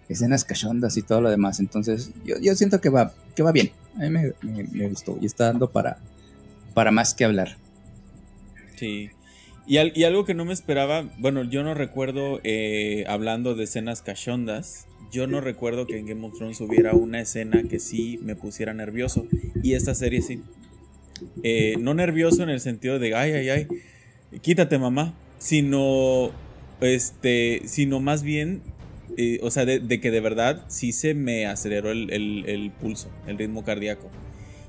escenas cachondas y todo lo demás. Entonces, yo, yo siento que va, que va bien. A mí me, gustó y está dando para, para más que hablar. Sí. Y, y, algo que no me esperaba, bueno, yo no recuerdo, eh, hablando de escenas cachondas, yo no recuerdo que en Game of Thrones hubiera una escena que sí me pusiera nervioso. Y esta serie sí. Eh, no nervioso en el sentido de, ay, ay, ay, quítate mamá, sino, este, sino más bien eh, o sea, de, que de verdad sí se me aceleró el, pulso, el ritmo cardíaco.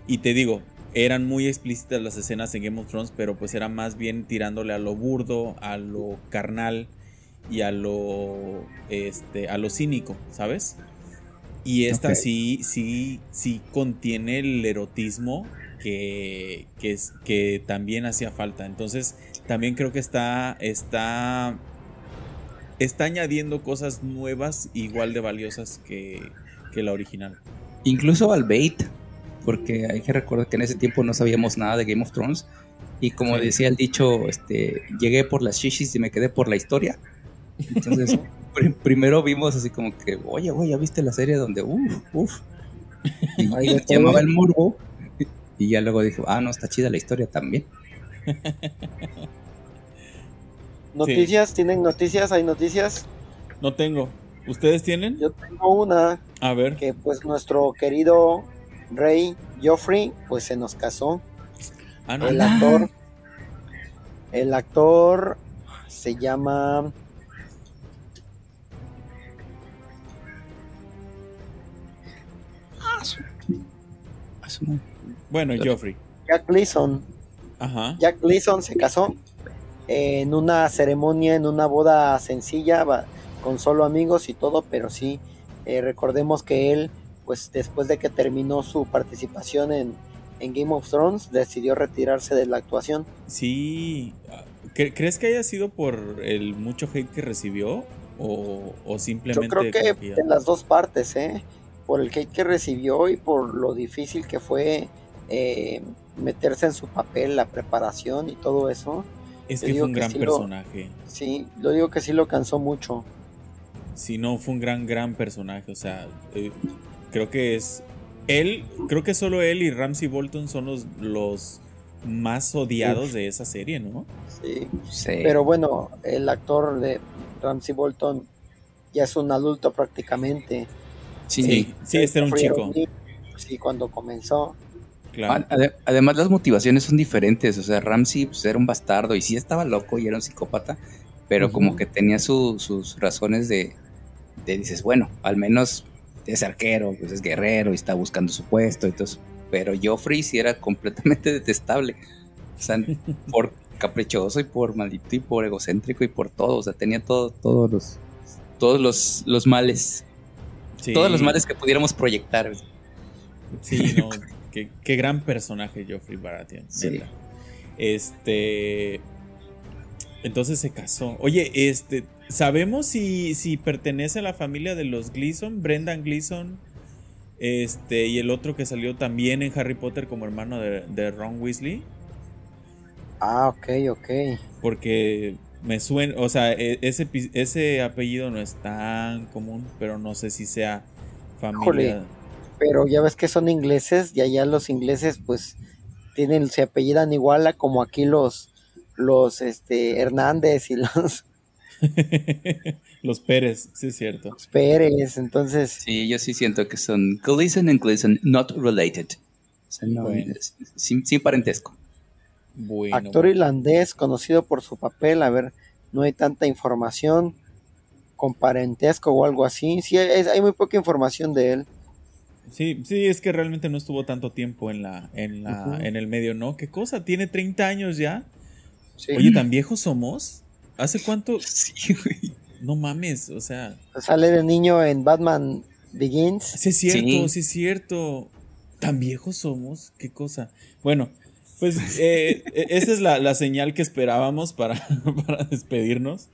Y te digo, eran muy explícitas las escenas en Game of Thrones, pero pues era más bien tirándole a lo burdo, a lo carnal y a lo, este, a lo cínico, ¿sabes? Y esta sí, sí, sí contiene el erotismo que, que, que también hacía falta. Entonces, también creo que está, está está añadiendo cosas nuevas igual de valiosas que, la original. Incluso al bait, porque hay que recordar que en ese tiempo no sabíamos nada de Game of Thrones. Y como decía el dicho, este, llegué por las shishis y me quedé por la historia. Entonces, primero vimos así como que, oye, oye, ¿ya viste la serie donde, uff, uff? Y llamaba el morbo. Y ya luego dijo, ah, no, está chida la historia también. ¿Noticias? ¿Tienen noticias? ¿Hay noticias? No tengo. ¿Ustedes tienen? Yo tengo una. A ver. Que pues nuestro querido rey Joffrey pues se nos casó. Ah, no. El actor. El actor se llama. Bueno, Joffrey. Jack Gleason. Ajá. Jack Gleason se casó en una ceremonia, en una boda sencilla, con solo amigos y todo, pero sí, eh, recordemos que él, pues después de que terminó su participación en, en Game of Thrones, decidió retirarse de la actuación. Sí. ¿Cre- ¿Crees que haya sido por el mucho hate que recibió? ¿O, o Yo simplemente creo que en las dos partes, ¿eh? Por el hate que recibió y por lo difícil que fue eh, meterse en su papel, la preparación y todo eso. Es que fue un que gran sí lo- personaje. Sí, lo digo que sí lo cansó mucho. Sí, no, fue un gran, gran personaje. O sea, eh, creo que es. Él, creo que solo él y Ramsey Bolton son los, los más odiados de esa serie, ¿no? Sí. Sí. Pero bueno, el actor de Ramsey Bolton ya es un adulto prácticamente. Sí. Sí, sí, este era un chico. niño, Sí, cuando comenzó. Claro. Ade- Además, las motivaciones son diferentes. O sea, Ramsey pues, era un bastardo y sí estaba loco y era un psicópata, pero como que tenía su- sus razones de, de, dices, bueno, al menos es arquero, pues es guerrero y está buscando su puesto y todo eso. Pero Joffrey sí era completamente detestable. O sea, por caprichoso y por maldito y por egocéntrico y por todo. O sea, tenía todo, todos los, todos los, los males. Sí. Todos los males que pudiéramos proyectar. Sí, no. qué, qué gran personaje Geoffrey Baratheon. Sí. Este. Entonces se casó. Oye, este. ¿Sabemos si, si pertenece a la familia de los Gleason? Brendan Gleason. Este. Y el otro que salió también en Harry Potter como hermano de, de Ron Weasley. Ah, ok, ok. Porque me suena. O sea, e- ese, ese apellido no es tan común. Pero no sé si sea familia. Pero ya ves que son ingleses y allá los ingleses pues tienen, se apellidan igual a como aquí los, los este, Hernández y los los Pérez, sí es cierto. Pérez. Entonces, Sí, yo sí siento que son Gleason and Gleason, not related. O sea, no, Bueno. es- sin, sin parentesco. Bueno. actor irlandés conocido por su papel, a ver, no hay tanta información con parentesco o algo así. Sí, es- hay muy poca información de él. Sí, sí, es que realmente no estuvo tanto tiempo en la, en la, en el medio, ¿no? ¿Qué cosa? ¿Tiene 30 años ya? Sí. Oye, ¿tan viejos somos? ¿Hace cuánto? Sí, güey. No mames, o sea. Sale de niño en Batman Begins. Sí es cierto, Sí. sí, es cierto. ¿Tan viejos somos? ¿Qué cosa? Bueno, pues eh, eh, esa es la, la señal que esperábamos para, para despedirnos.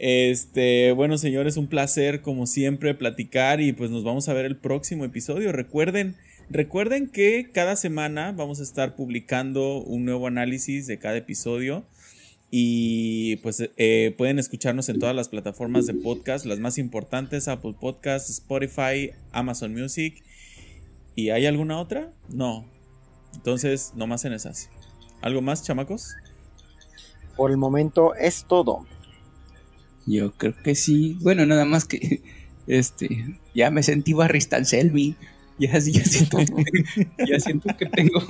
Este, bueno, señores, un placer como siempre platicar y pues nos vamos a ver el próximo episodio. Recuerden, recuerden que cada semana vamos a estar publicando un nuevo análisis de cada episodio y pues eh, pueden escucharnos en todas las plataformas de podcast, las más importantes, Apple Podcasts, Spotify, Amazon Music. ¿Y hay alguna otra? No. Entonces, nomás en esas. ¿Algo más, chamacos? Por el momento es todo. Yo creo que sí. Bueno, nada más que este ya me sentí Barry Stan Selmy. Ya, ya siento, ya siento que tengo.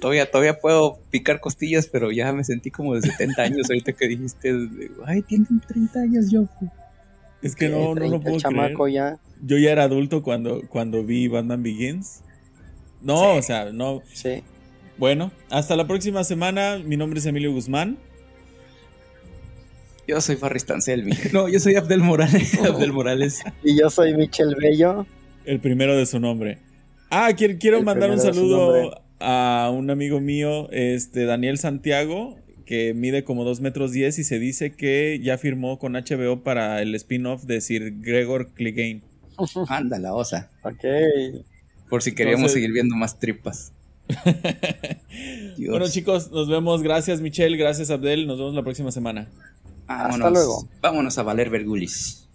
Todavía, todavía puedo picar costillas, pero ya me sentí como de 70 años ahorita que dijiste, ay, tienen 30 años yo. Es que no, no 30 lo puedo chamaco creer. ya. Yo ya era adulto cuando, cuando vi Batman Begins. No, o sea, no. Sí. Bueno, hasta la próxima semana. Mi nombre es Emilio Guzmán. Yo soy Barry Stan Selmy. No, yo soy Abdel Morales. Abdel Morales. Y yo soy Michel Bello. El primero de su nombre. Ah, quiero, quiero mandar un saludo a un amigo mío, este Daniel Santiago, que mide como 2 metros 10 y se dice que ya firmó con HBO para el spin-off de Sir Gregor Clegane. Anda la osa. Ok por si queríamos seguir viendo más tripas. bueno, chicos, nos vemos. Gracias, Michelle. Gracias, Abdel. Nos vemos la próxima semana. Hasta luego. Vámonos a valer Vergulis.